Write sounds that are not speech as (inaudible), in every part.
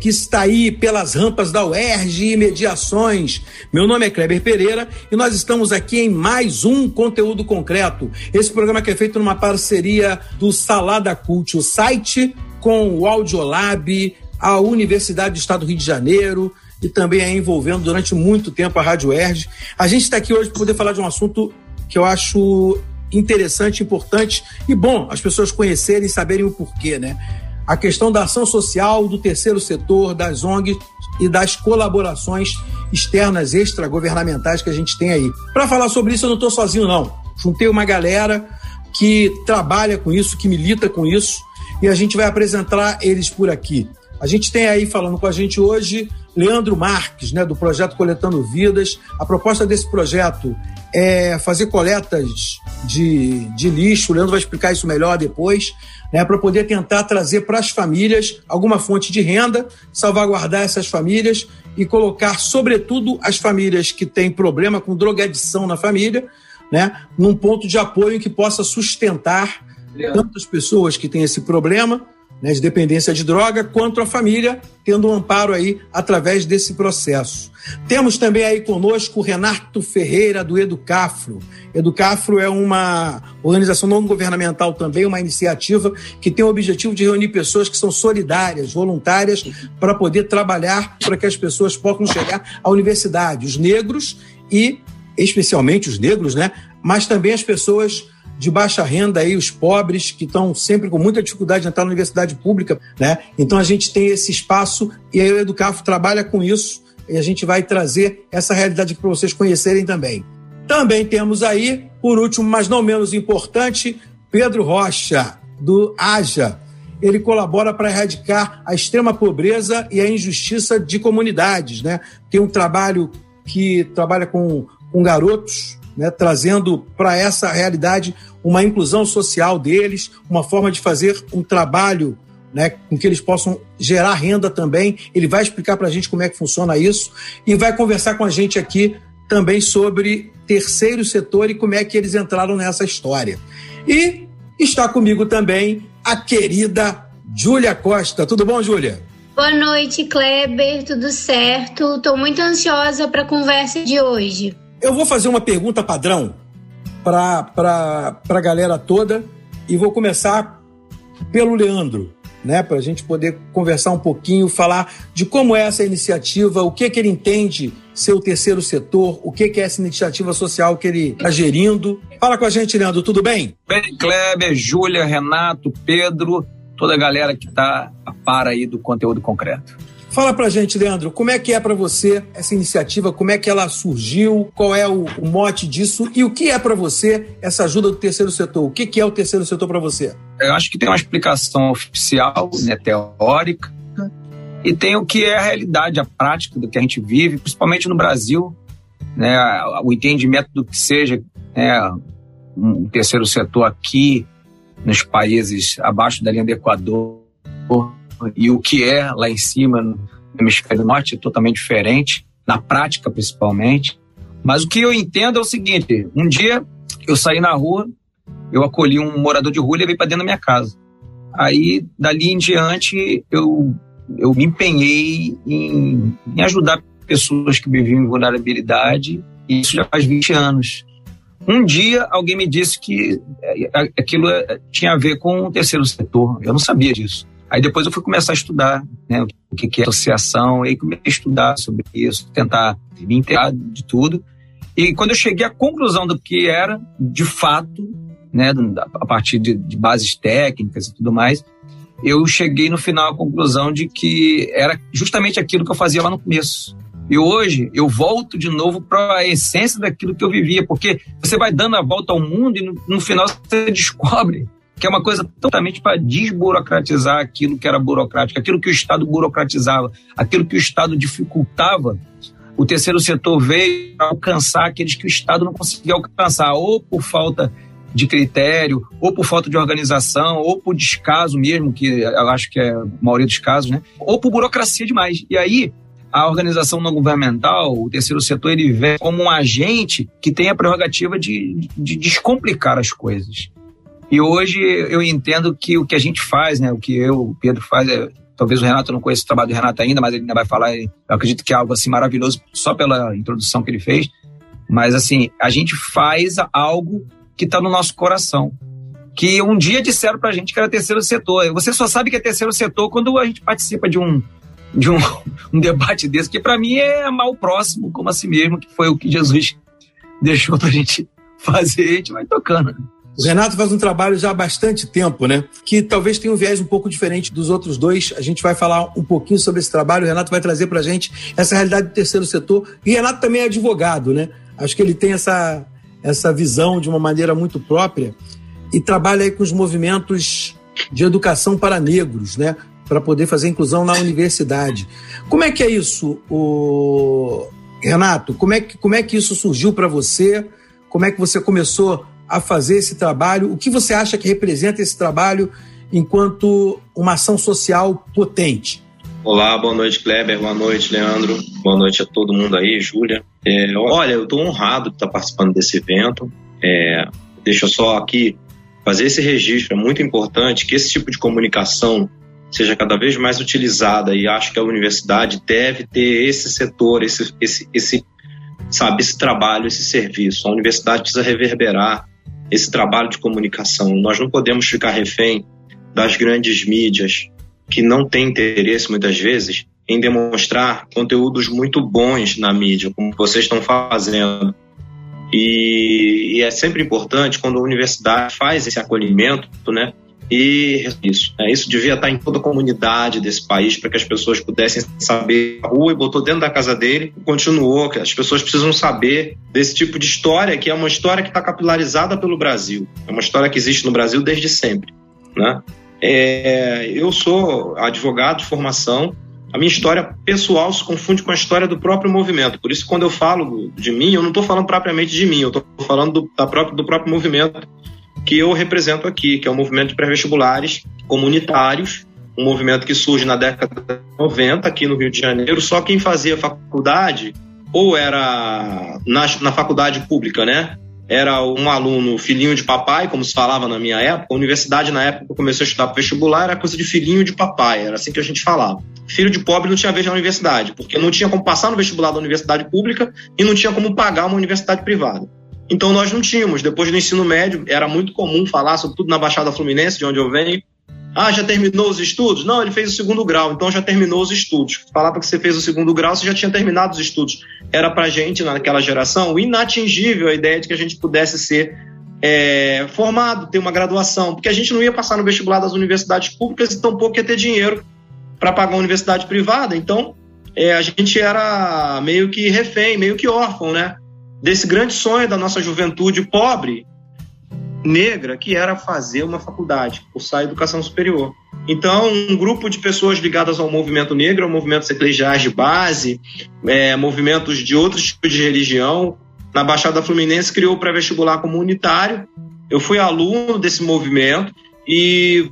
Que está aí pelas rampas da UERJ e Mediações. Meu nome é Kleber Pereira e nós estamos aqui em mais um conteúdo concreto. Esse programa que é feito numa parceria do Salada Cult, o site com o Audiolab, a Universidade do Estado do Rio de Janeiro e também é envolvendo durante muito tempo a Rádio UERJ. A gente está aqui hoje para poder falar de um assunto que eu acho interessante, importante e bom as pessoas conhecerem e saberem o porquê, né? A questão da ação social, do terceiro setor, das ONGs e das colaborações externas extragovernamentais que a gente tem aí. Para falar sobre isso, eu não estou sozinho, não. Juntei uma galera que trabalha com isso, que milita com isso, e a gente vai apresentar eles por aqui. A gente tem aí falando com a gente hoje Leandro Marques, né, do projeto Coletando Vidas. A proposta desse projeto é fazer coletas de, de lixo. O Leandro vai explicar isso melhor depois, né, para poder tentar trazer para as famílias alguma fonte de renda, salvaguardar essas famílias e colocar, sobretudo, as famílias que têm problema com drogadição na família, né, num ponto de apoio que possa sustentar tantas pessoas que têm esse problema né, de dependência de droga, quanto a família tendo um amparo aí através desse processo. Temos também aí conosco o Renato Ferreira, do Educafro. Educafro é uma organização não governamental também, uma iniciativa que tem o objetivo de reunir pessoas que são solidárias, voluntárias, para poder trabalhar para que as pessoas possam chegar à universidade, os negros e, especialmente os negros, né, mas também as pessoas de baixa renda aí, os pobres que estão sempre com muita dificuldade de entrar na universidade pública, né? Então a gente tem esse espaço e aí o Educafo trabalha com isso e a gente vai trazer essa realidade para vocês conhecerem também. Também temos aí, por último, mas não menos importante, Pedro Rocha, do AJA. Ele colabora para erradicar a extrema pobreza e a injustiça de comunidades, né? Tem um trabalho que trabalha com, com garotos né, trazendo para essa realidade uma inclusão social deles, uma forma de fazer um trabalho né, com que eles possam gerar renda também. Ele vai explicar para a gente como é que funciona isso e vai conversar com a gente aqui também sobre terceiro setor e como é que eles entraram nessa história. E está comigo também a querida Júlia Costa. Tudo bom, Júlia? Boa noite, Kleber. Tudo certo? Estou muito ansiosa para a conversa de hoje. Eu vou fazer uma pergunta padrão para a galera toda e vou começar pelo Leandro, né, para a gente poder conversar um pouquinho, falar de como é essa iniciativa, o que, que ele entende ser o terceiro setor, o que, que é essa iniciativa social que ele está gerindo. Fala com a gente, Leandro, tudo bem? Bem, Kleber, Júlia, Renato, Pedro, toda a galera que está a par aí do conteúdo concreto. Fala pra gente, Leandro, como é que é para você essa iniciativa, como é que ela surgiu, qual é o, o mote disso e o que é para você essa ajuda do terceiro setor? O que, que é o terceiro setor para você? Eu acho que tem uma explicação oficial, né, teórica, e tem o que é a realidade, a prática do que a gente vive, principalmente no Brasil, né, o entendimento do que seja né, um terceiro setor aqui nos países abaixo da linha do Equador e o que é lá em cima hemisfério norte é totalmente diferente, na prática principalmente. Mas o que eu entendo é o seguinte: um dia eu saí na rua, eu acolhi um morador de rua e levei para dentro da minha casa. Aí, dali em diante, eu, eu me empenhei em, em ajudar pessoas que viviam em vulnerabilidade Isso já faz 20 anos. Um dia alguém me disse que é, é, aquilo é, tinha a ver com o terceiro setor. Eu não sabia disso. Aí depois eu fui começar a estudar né, o que é associação, e aí comecei a estudar sobre isso, tentar me inteirar de tudo. E quando eu cheguei à conclusão do que era, de fato, né, a partir de, de bases técnicas e tudo mais, eu cheguei no final à conclusão de que era justamente aquilo que eu fazia lá no começo. E hoje eu volto de novo para a essência daquilo que eu vivia, porque você vai dando a volta ao mundo e no, no final você (laughs) descobre que é uma coisa totalmente para desburocratizar aquilo que era burocrático, aquilo que o Estado burocratizava, aquilo que o Estado dificultava. O terceiro setor veio alcançar aqueles que o Estado não conseguia alcançar, ou por falta de critério, ou por falta de organização, ou por descaso mesmo, que eu acho que é a maioria dos casos, né? ou por burocracia demais. E aí, a organização não governamental, o terceiro setor, ele vem como um agente que tem a prerrogativa de, de descomplicar as coisas. E hoje eu entendo que o que a gente faz, né, o que eu, o Pedro faz, é, talvez o Renato não conheça o trabalho do Renato ainda, mas ele ainda vai falar, eu acredito que é algo assim maravilhoso só pela introdução que ele fez. Mas assim, a gente faz algo que está no nosso coração. Que um dia disseram para a gente que era terceiro setor. Você só sabe que é terceiro setor quando a gente participa de um, de um, (laughs) um debate desse, que para mim é mal próximo, como a si mesmo, que foi o que Jesus (laughs) deixou para a gente fazer, a gente vai tocando. O Renato faz um trabalho já há bastante tempo, né? Que talvez tenha um viés um pouco diferente dos outros dois. A gente vai falar um pouquinho sobre esse trabalho. O Renato vai trazer para a gente essa realidade do terceiro setor. E o Renato também é advogado, né? Acho que ele tem essa, essa visão de uma maneira muito própria e trabalha aí com os movimentos de educação para negros, né? Para poder fazer inclusão na universidade. Como é que é isso, o... Renato? Como é que, como é que isso surgiu para você? Como é que você começou a fazer esse trabalho? O que você acha que representa esse trabalho enquanto uma ação social potente? Olá, boa noite, Kleber. Boa noite, Leandro. Boa noite a todo mundo aí, Júlia. É, olha, eu estou honrado de estar participando desse evento. É, deixa eu só aqui fazer esse registro. É muito importante que esse tipo de comunicação seja cada vez mais utilizada e acho que a universidade deve ter esse setor, esse, esse, esse sabe, esse trabalho, esse serviço. A universidade precisa reverberar esse trabalho de comunicação. Nós não podemos ficar refém das grandes mídias, que não tem interesse muitas vezes em demonstrar conteúdos muito bons na mídia, como vocês estão fazendo. E, e, é sempre importante quando a universidade faz esse acolhimento, né? E isso, né? isso devia estar em toda a comunidade desse país para que as pessoas pudessem saber a rua e botou dentro da casa dele e continuou. Que as pessoas precisam saber desse tipo de história que é uma história que está capilarizada pelo Brasil, é uma história que existe no Brasil desde sempre, né? É, eu sou advogado de formação. A minha história pessoal se confunde com a história do próprio movimento. Por isso, quando eu falo de mim, eu não estou falando propriamente de mim, eu estou falando do, da própria, do próprio movimento que eu represento aqui, que é o movimento de pré-vestibulares comunitários, um movimento que surge na década de 90 aqui no Rio de Janeiro. Só quem fazia faculdade ou era na, na faculdade pública, né? era um aluno filhinho de papai, como se falava na minha época. A universidade, na época comecei a estudar vestibular, era coisa de filhinho de papai, era assim que a gente falava. Filho de pobre não tinha vez na universidade, porque não tinha como passar no vestibular da universidade pública e não tinha como pagar uma universidade privada. Então nós não tínhamos. Depois do ensino médio, era muito comum falar, sobretudo na Baixada Fluminense, de onde eu venho, ah, já terminou os estudos? Não, ele fez o segundo grau, então já terminou os estudos. Falava que você fez o segundo grau, você já tinha terminado os estudos. Era pra gente, naquela geração, inatingível a ideia de que a gente pudesse ser é, formado, ter uma graduação, porque a gente não ia passar no vestibular das universidades públicas e tampouco ia ter dinheiro para pagar uma universidade privada. Então, é, a gente era meio que refém, meio que órfão, né? Desse grande sonho da nossa juventude pobre negra que era fazer uma faculdade, cursar educação superior. Então, um grupo de pessoas ligadas ao movimento negro, ao movimento eclesiais de base, é, movimentos de outros tipos de religião, na Baixada Fluminense criou o pré-vestibular comunitário. Eu fui aluno desse movimento e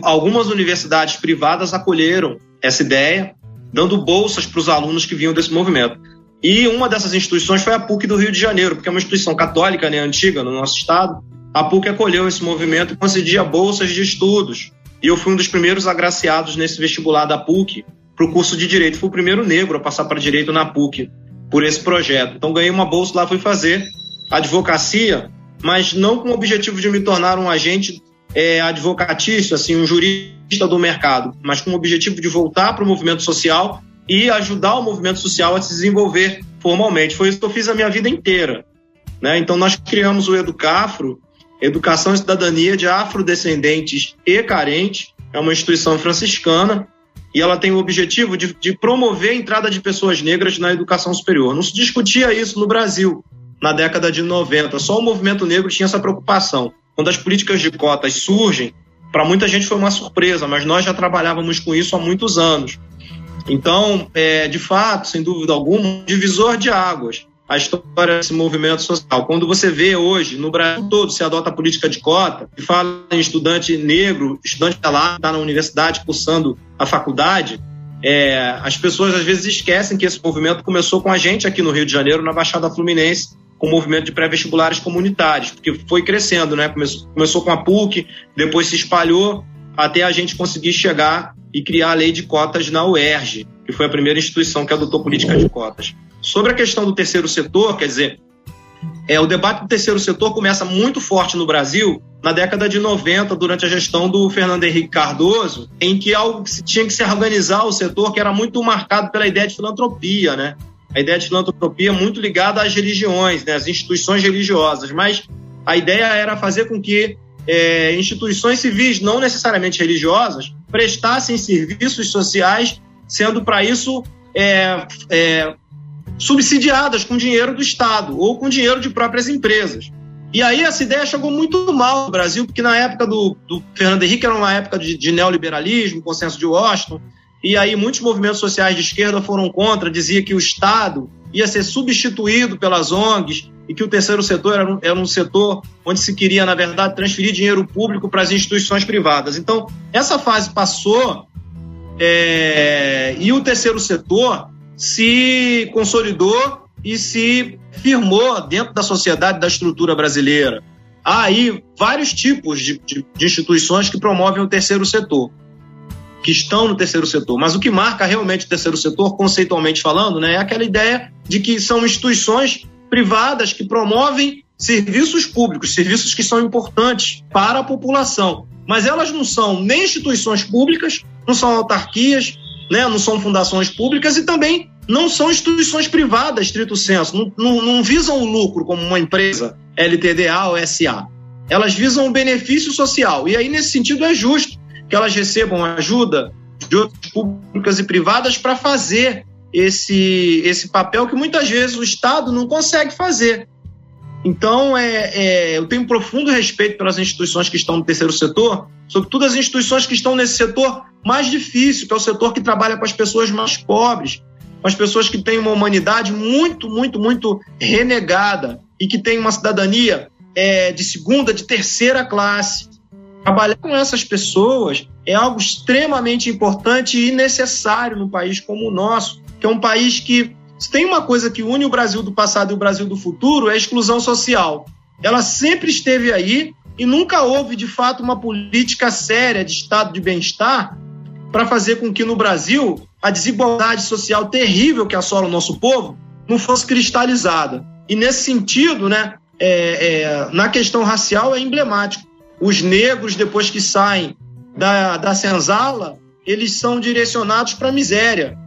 algumas universidades privadas acolheram essa ideia, dando bolsas para os alunos que vinham desse movimento. E uma dessas instituições foi a PUC do Rio de Janeiro, porque é uma instituição católica, né, antiga no nosso estado, a PUC acolheu esse movimento e concedia bolsas de estudos. E eu fui um dos primeiros agraciados nesse vestibular da PUC para o curso de Direito. Fui o primeiro negro a passar para Direito na PUC. por esse projeto. Então ganhei uma bolsa lá, fui fazer advocacia, mas não com o objetivo de me tornar um agente é, advocatício, assim, um jurista do mercado, mas com o objetivo de voltar para o movimento social e ajudar o movimento social a se desenvolver formalmente. Foi isso que eu fiz a minha vida inteira. Né? Então nós criamos o Educafro, Educação e Cidadania de Afrodescendentes e Carentes, é uma instituição franciscana e ela tem o objetivo de, de, promover a entrada de pessoas negras na educação superior. Não se discutia isso no Brasil na década de 90, só o movimento negro tinha essa preocupação. Quando as políticas de cotas surgem, para muita gente foi uma surpresa, mas nós já trabalhávamos com isso há muitos anos. Então, é, de fato, sem dúvida alguma, um divisor de águas a história desse movimento social. Quando você vê hoje, no Brasil todo, se adota a política de cota, e fala em estudante negro, estudante lá, está na universidade cursando a faculdade, é, as pessoas às vezes esquecem que esse movimento começou com a gente aqui no Rio de Janeiro, na Baixada Fluminense, com o movimento de pré-vestibulares comunitários, porque foi crescendo, né? Começou, começou com a PUC, depois se espalhou até a gente conseguir chegar e criar a lei de cotas na UERJ, que foi a primeira instituição que adotou política de cotas. Sobre a questão do terceiro setor, quer dizer, é, o debate do terceiro setor começa muito forte no Brasil na década de 90, durante a gestão do Fernando Henrique Cardoso, em que algo que se, tinha que se organizar o setor, que era muito marcado pela ideia de filantropia, né? A ideia de filantropia muito ligada às religiões, né? às instituições religiosas, mas a ideia era fazer com que é, instituições civis, não necessariamente religiosas, prestassem serviços sociais, sendo para isso é, é, subsidiadas com dinheiro do Estado ou com dinheiro de próprias empresas. E aí essa ideia chegou muito mal no Brasil, porque na época do, do Fernando Henrique era uma época de, de, neoliberalismo, consenso de Washington, e aí muitos movimentos sociais de esquerda foram contra, dizia que o Estado ia ser substituído pelas ONGs e que o terceiro setor era um, era um setor onde se queria, na verdade, transferir dinheiro público para as instituições privadas. Então, essa fase passou é, e o terceiro setor se consolidou e se firmou dentro da sociedade, da estrutura brasileira. Há aí vários tipos de, de, de instituições que promovem o terceiro setor, que estão no terceiro setor. Mas o que marca realmente o terceiro setor, conceitualmente falando, né, é aquela ideia de que são instituições privadas que promovem serviços públicos, serviços que são importantes para a população. Mas elas não são nem instituições públicas, não são autarquias, né, não são fundações públicas e também não são instituições privadas, estrito senso, não, não, não visam o lucro como uma empresa LTDA ou SA. Elas visam o benefício social. E aí, nesse sentido, é justo que elas recebam ajuda de outras públicas e privadas para fazer esse, esse papel que muitas vezes o Estado não consegue fazer. Então, é, é, eu tenho um profundo respeito pelas instituições que estão no terceiro setor, sobretudo as instituições que estão nesse setor mais difícil, que é o setor que trabalha com as pessoas mais pobres, com as pessoas que têm uma humanidade muito, muito, muito renegada e que têm uma cidadania é, de segunda, de terceira classe. Trabalhar com essas pessoas é algo extremamente importante e necessário num país como o nosso, que é um país que se tem uma coisa que une o Brasil do passado e o Brasil do futuro é a exclusão social. Ela sempre esteve aí e nunca houve, de fato, uma política séria de estado de bem-estar para fazer com que no Brasil a desigualdade social terrível que assola o nosso povo não fosse cristalizada. E nesse sentido, né, é, é, na questão racial é emblemático. Os negros, depois que saem da, da senzala, eles são direcionados para a miséria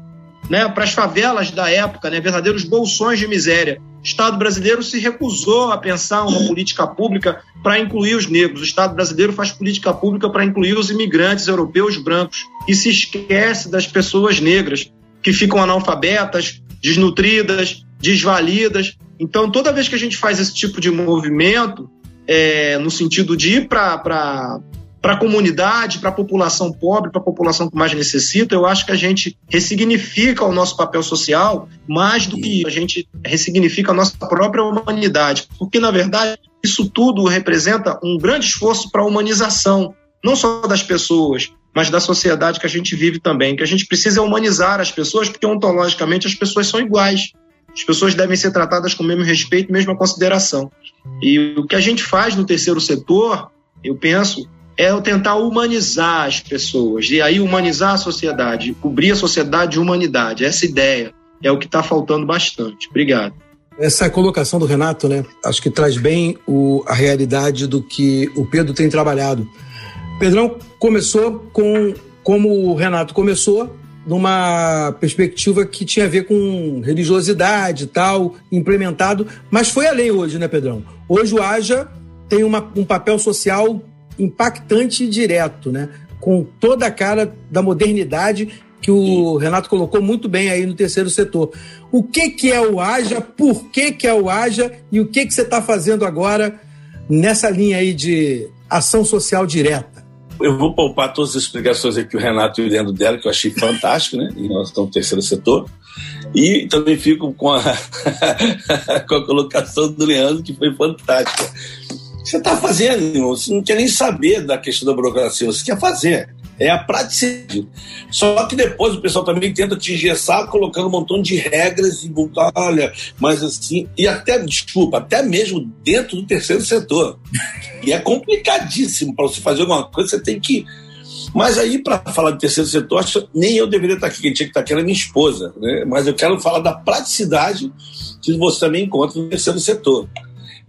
né, para as favelas da época, né, verdadeiros bolsões de miséria. O Estado brasileiro se recusou a pensar uma política pública para incluir os negros. O Estado brasileiro faz política pública para incluir os imigrantes europeus brancos e se esquece das pessoas negras que ficam analfabetas, desnutridas, desvalidas. Então, toda vez que a gente faz esse tipo de movimento, é, no sentido de ir para para a comunidade, para a população pobre, para a população que mais necessita, eu acho que a gente ressignifica o nosso papel social mais do que a gente ressignifica a nossa própria humanidade. Porque, na verdade, isso tudo representa um grande esforço para a humanização, não só das pessoas, mas da sociedade que a gente vive também. Que a gente precisa humanizar as pessoas, porque ontologicamente as pessoas são iguais. As pessoas devem ser tratadas com o mesmo respeito, mesma consideração. E o que a gente faz no terceiro setor, eu penso, é o tentar humanizar as pessoas, e aí humanizar a sociedade, cobrir a sociedade de humanidade, essa ideia. é o que está faltando bastante. Obrigado. Essa colocação do Renato, né? Acho que traz bem o, a realidade do que o Pedro tem trabalhado. Pedrão começou com, como o Renato começou, numa perspectiva que tinha a ver com religiosidade e tal, implementado, mas foi além hoje, né, Pedrão? Hoje o Aja tem uma, um papel social impactante e direto, né? Com toda a cara da modernidade que o Renato colocou muito bem aí no terceiro setor. O que, que é o Aja, por que, que é o Aja e o que, que você está fazendo agora nessa linha aí de ação social direta? Eu vou poupar todas as explicações aqui que o Renato e o Leandro deram, que eu achei fantástico, né? E nós estamos no terceiro setor. E também fico com a, (laughs) com a colocação do Leandro, que foi fantástica. Você está fazendo, você não quer nem saber da questão da burocracia, você quer fazer. É a praticidade. Só que depois o pessoal também tenta te engessar colocando um montão de regras e olha, mas assim, e até, desculpa, até mesmo dentro do terceiro setor. E é complicadíssimo para você fazer alguma coisa, você tem que. Mas aí, para falar de terceiro setor, nem eu deveria estar aqui, quem tinha que estar aqui era minha esposa, né? Mas eu quero falar da praticidade que você também encontra no terceiro setor.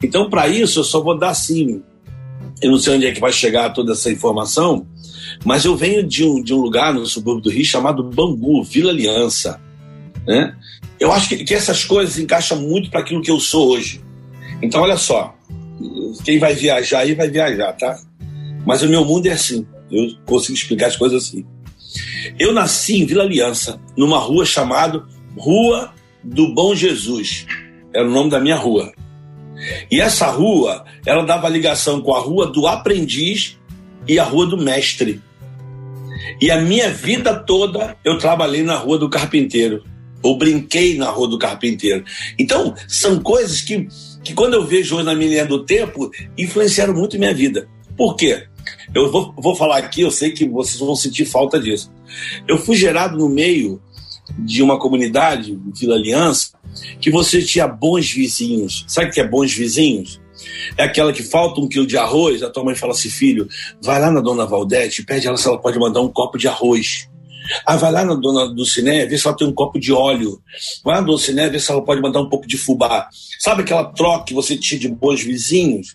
Então, para isso, eu só vou dar assim. Eu não sei onde é que vai chegar toda essa informação, mas eu venho de um, de um lugar no subúrbio do Rio chamado Bangu, Vila Aliança. Né? Eu acho que, que essas coisas encaixam muito para aquilo que eu sou hoje. Então, olha só, quem vai viajar aí vai viajar, tá? Mas o meu mundo é assim. Eu consigo explicar as coisas assim. Eu nasci em Vila Aliança, numa rua chamada Rua do Bom Jesus. Era o nome da minha rua. E essa rua, ela dava ligação com a Rua do Aprendiz e a Rua do Mestre. E a minha vida toda eu trabalhei na Rua do Carpinteiro, ou brinquei na Rua do Carpinteiro. Então, são coisas que, que quando eu vejo hoje na minha linha do tempo, influenciaram muito minha vida. Por quê? Eu vou, vou falar aqui, eu sei que vocês vão sentir falta disso. Eu fui gerado no meio de uma comunidade, Vila Aliança, que você tinha bons vizinhos. Sabe o que é bons vizinhos? É aquela que falta um quilo de arroz, a tua mãe fala assim, filho, vai lá na dona Valdete, pede ela se ela pode mandar um copo de arroz. Ah, vai lá na dona Dulciné, vê se ela tem um copo de óleo. Vai lá na Dulciné, vê se ela pode mandar um pouco de fubá. Sabe aquela troca que você tinha de bons vizinhos?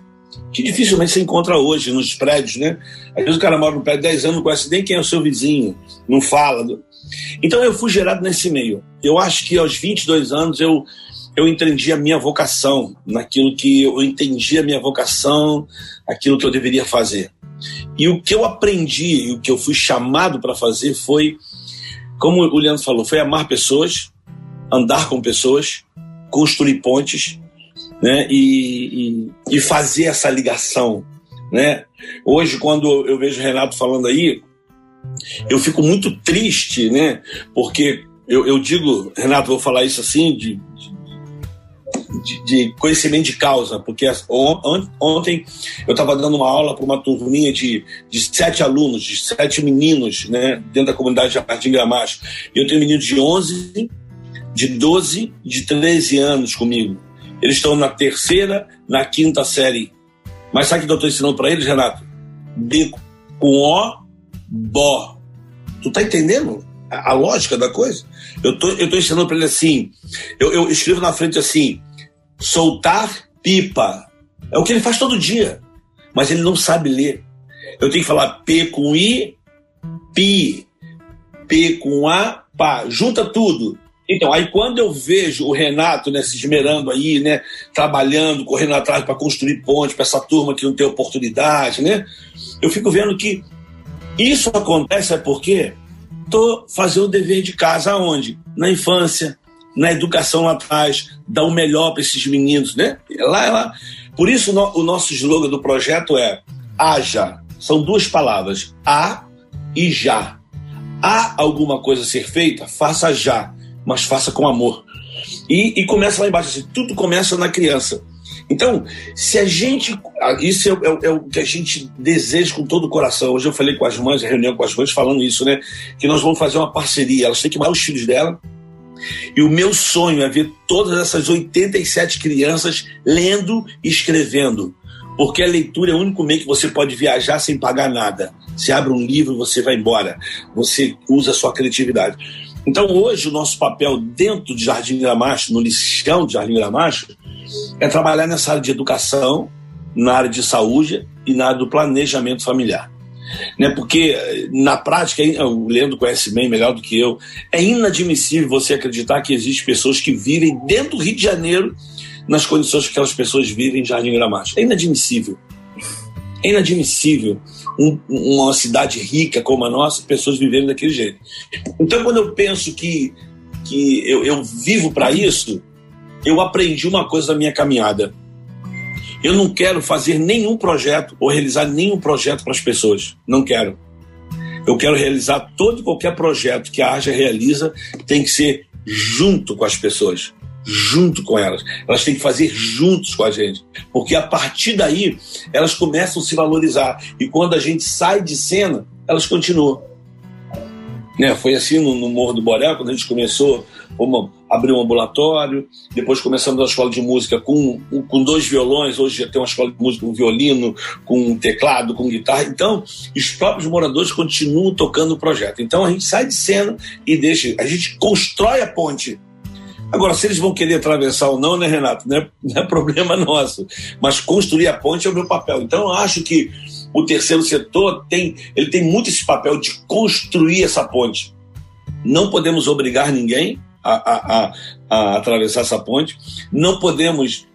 Que dificilmente você encontra hoje nos prédios, né? Às vezes o cara mora no prédio 10 anos, não conhece nem quem é o seu vizinho, não fala. Então eu fui gerado nesse meio. Eu acho que aos 22 anos eu eu entendi a minha vocação, naquilo que eu entendi a minha vocação, aquilo que eu deveria fazer. E o que eu aprendi e o que eu fui chamado para fazer foi, como o Leandro falou, foi amar pessoas, andar com pessoas, construir pontes, né? E, e, e fazer essa ligação, né? Hoje, quando eu vejo o Renato falando aí, eu fico muito triste, né? Porque eu, eu digo, Renato, vou falar isso assim, de, de, de conhecimento de causa, porque ontem eu estava dando uma aula para uma turminha de, de sete alunos, de sete meninos, né, dentro da comunidade de Jardim Gramacho. Eu tenho meninos de 11, de 12, de 13 anos comigo. Eles estão na terceira, na quinta série. Mas sabe o que eu estou ensinando para eles, Renato? B com O, Bó. Tu tá entendendo a, a lógica da coisa? Eu tô, eu tô ensinando para ele assim. Eu, eu escrevo na frente assim: soltar pipa. É o que ele faz todo dia. Mas ele não sabe ler. Eu tenho que falar P com I, pi. P com A, pá. Junta tudo. Então, aí quando eu vejo o Renato né, se esmerando aí, né, trabalhando, correndo atrás para construir ponte para essa turma que não tem oportunidade, né, eu fico vendo que isso acontece é porque estou fazendo o dever de casa aonde? Na infância, na educação lá atrás, dar o melhor para esses meninos, né? Lá, lá. Por isso o nosso slogan do projeto é haja. São duas palavras, a e já. Há alguma coisa a ser feita? Faça já, mas faça com amor. E, e começa lá embaixo, assim, tudo começa na criança. Então, se a gente. Isso é, é, é, o que a gente deseja com todo o coração. Hoje eu falei com as mães, reunião com as mães, falando isso, né? Que nós vamos fazer uma parceria. Elas têm que mandar os filhos dela. E o meu sonho é ver todas essas 87 crianças lendo e escrevendo. Porque a leitura é o único meio que você pode viajar sem pagar nada. Você abre um livro, você vai embora. Você usa a sua criatividade. Então, hoje, o nosso papel dentro de Jardim Gramacho, no lixão de Jardim Gramacho, é trabalhar nessa área de educação, na área de saúde e na área do planejamento familiar. Né? Porque, na prática, o Leandro conhece bem, melhor do que eu, é inadmissível você acreditar que existem pessoas que vivem dentro do Rio de Janeiro nas condições que aquelas pessoas vivem em Jardim Gramacho. É inadmissível. É inadmissível um, uma cidade rica como a nossa, pessoas viverem daquele jeito. Então, quando eu penso que, que eu, eu vivo para isso, eu aprendi uma coisa da minha caminhada. Eu não quero fazer nenhum projeto ou realizar nenhum projeto para as pessoas. Não quero. Eu quero realizar todo e qualquer projeto que a Arja realiza tem que ser junto com as pessoas junto com elas. Elas têm que fazer juntos com a gente. Porque a partir daí, elas começam a se valorizar. E quando a gente sai de cena, elas continuam. Né? Foi assim no, no Morro do Borel, quando a gente começou, vamos abrir um ambulatório, depois começamos a escola de música com, com dois violões, hoje já tem uma escola de música com violino, com teclado, com guitarra. Então, os próprios moradores continuam tocando o projeto. Então, a gente sai de cena e deixa, a gente constrói a ponte Agora, se eles vão querer atravessar ou não, né, Renato? Não é, não é problema (laughs) nosso. Mas construir a ponte é o meu papel. Então, eu acho que o terceiro setor tem, ele tem muito esse papel de construir essa ponte. Não podemos obrigar ninguém a, a, a, a atravessar essa ponte, não podemos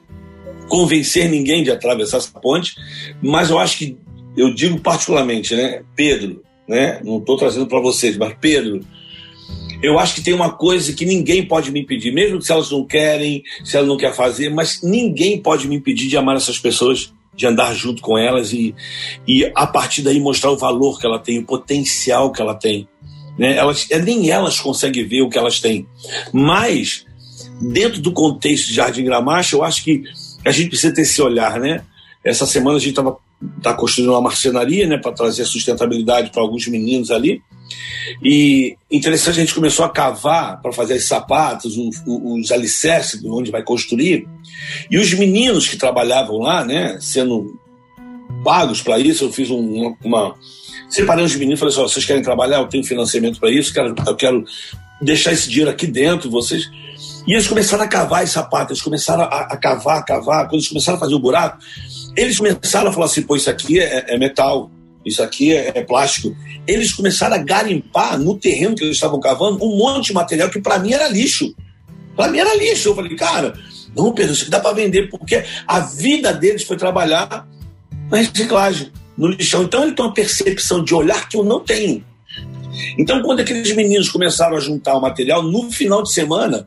convencer ninguém de atravessar essa ponte, mas eu acho que, eu digo particularmente, né, Pedro, né, não estou trazendo para vocês, mas Pedro, eu acho que tem uma coisa que ninguém pode me impedir, mesmo se elas não querem, se elas não querem fazer, mas ninguém pode me impedir de amar essas pessoas, de andar junto com elas e, e a partir daí mostrar o valor que ela tem, o potencial que ela tem. Né? Elas, é, nem elas conseguem ver o que elas têm. Mas, dentro do contexto de Jardim Gramacho, eu acho que a gente precisa ter esse olhar, né? Essa semana a gente estava tá construindo uma marcenaria, né, para trazer sustentabilidade para alguns meninos ali. E interessante, a gente começou a cavar para fazer os sapatos, os, os alicerces onde vai construir. E os meninos que trabalhavam lá, né, sendo pagos para isso, eu fiz um, uma, uma. Separei os meninos e falei assim: vocês querem trabalhar? Eu tenho financiamento para isso, quero, eu quero deixar esse dinheiro aqui dentro, vocês. E eles começaram a cavar os sapatos, eles começaram a, a cavar, a cavar. Quando eles começaram a fazer o buraco, eles começaram a falar assim: pô, isso aqui é, é metal, isso aqui é, é, plástico. Eles começaram a garimpar no terreno que eles estavam cavando um monte de material que para mim era lixo. Para mim era lixo. Eu falei, cara, não, Pedro, isso aqui dá para vender, porque a vida deles foi trabalhar na reciclagem, no lixão. Então ele tem uma percepção de olhar que eu não tenho. Então, quando aqueles meninos começaram a juntar o material, no final de semana,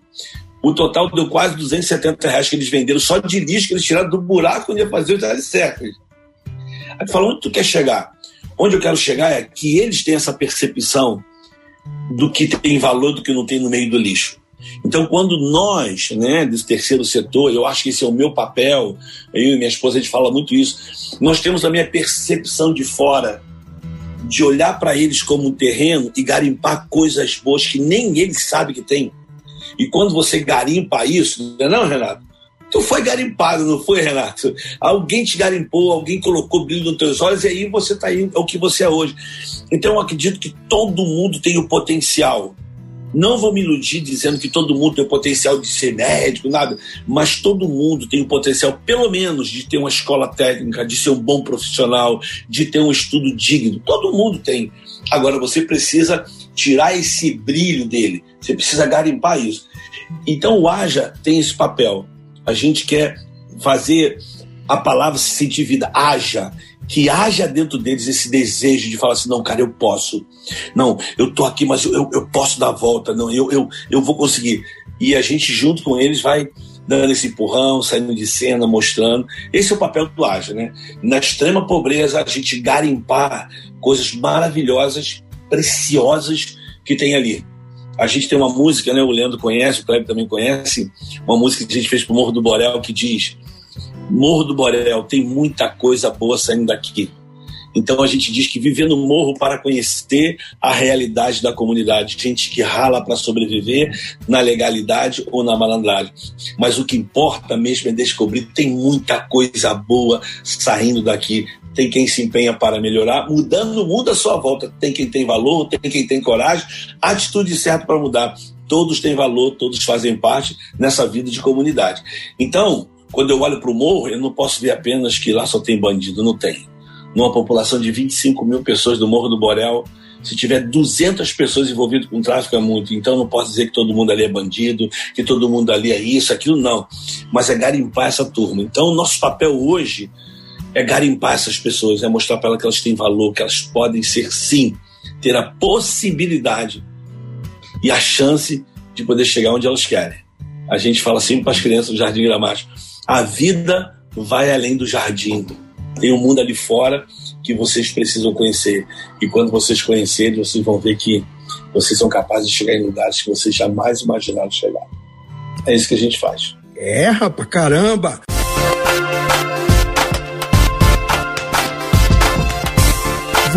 o total deu quase 270 reais que eles venderam só de lixo que eles tiraram do buraco onde ia fazer os alicerces. Aí falou, onde tu quer chegar? Onde eu quero chegar é que eles têm essa percepção do que tem valor do que não tem no meio do lixo. Então, quando nós, né, desse terceiro setor, eu acho que esse é o meu papel, eu e minha esposa, a gente fala muito isso, nós temos a minha percepção de fora, de olhar para eles como um terreno e garimpar coisas boas que nem eles sabem que tem. E quando você garimpa isso, não é não, Renato? Tu foi garimpado, não foi, Renato? Alguém te garimpou, alguém colocou brilho nos teus olhos e aí você está aí, é o que você é hoje. Então eu acredito que todo mundo tem o potencial. Não vou me iludir dizendo que todo mundo tem o potencial de ser médico, nada, mas todo mundo tem o potencial, pelo menos, de ter uma escola técnica, de ser um bom profissional, de ter um estudo digno. Todo mundo tem. Agora você precisa tirar esse brilho dele, você precisa garimpar isso. Então o Haja tem esse papel a gente quer fazer a palavra se sentir vida, haja, que haja dentro deles esse desejo de falar assim, não, cara, eu posso. Não, eu tô aqui, mas eu, eu posso dar a volta, não, eu, eu, eu vou conseguir. E a gente, junto com eles, vai dando esse empurrão, saindo de cena, mostrando. Esse é o papel do Haja, né? Na extrema pobreza, a gente garimpar coisas maravilhosas, preciosas que tem ali. A gente tem uma música, né? O Leandro conhece, o Kleber também conhece, uma música que a gente fez pro Morro do Borel que diz: Morro do Borel tem muita coisa boa saindo daqui. Então a gente diz que viver no morro para conhecer a realidade da comunidade, gente que rala para sobreviver na legalidade ou na malandragem. Mas o que importa mesmo é descobrir tem muita coisa boa saindo daqui tem quem se empenha para melhorar, mudando o mundo à sua volta. Tem quem tem valor, tem quem tem coragem, atitude certa para mudar. Todos têm valor, todos fazem parte nessa vida de comunidade. Então, quando eu olho para o morro, eu não posso ver apenas que lá só tem bandido, não tem. Numa população de 25 mil pessoas do Morro do Borel, se tiver 200 pessoas envolvidas com tráfico é muito. Então não posso dizer que todo mundo ali é bandido, que todo mundo ali é isso, aquilo, não. Mas é garimpar essa turma. Então o nosso papel hoje é garimpar essas pessoas, é mostrar para elas que elas têm valor, que elas podem ser sim, ter a possibilidade e a chance de poder chegar onde elas querem. A gente fala assim para as crianças do Jardim Gramático: a vida vai além do jardim. Tem um mundo ali fora que vocês precisam conhecer. E quando vocês conhecerem, vocês vão ver que vocês são capazes de chegar em lugares que vocês jamais imaginaram chegar. É isso que a gente faz. É, rapaz, caramba!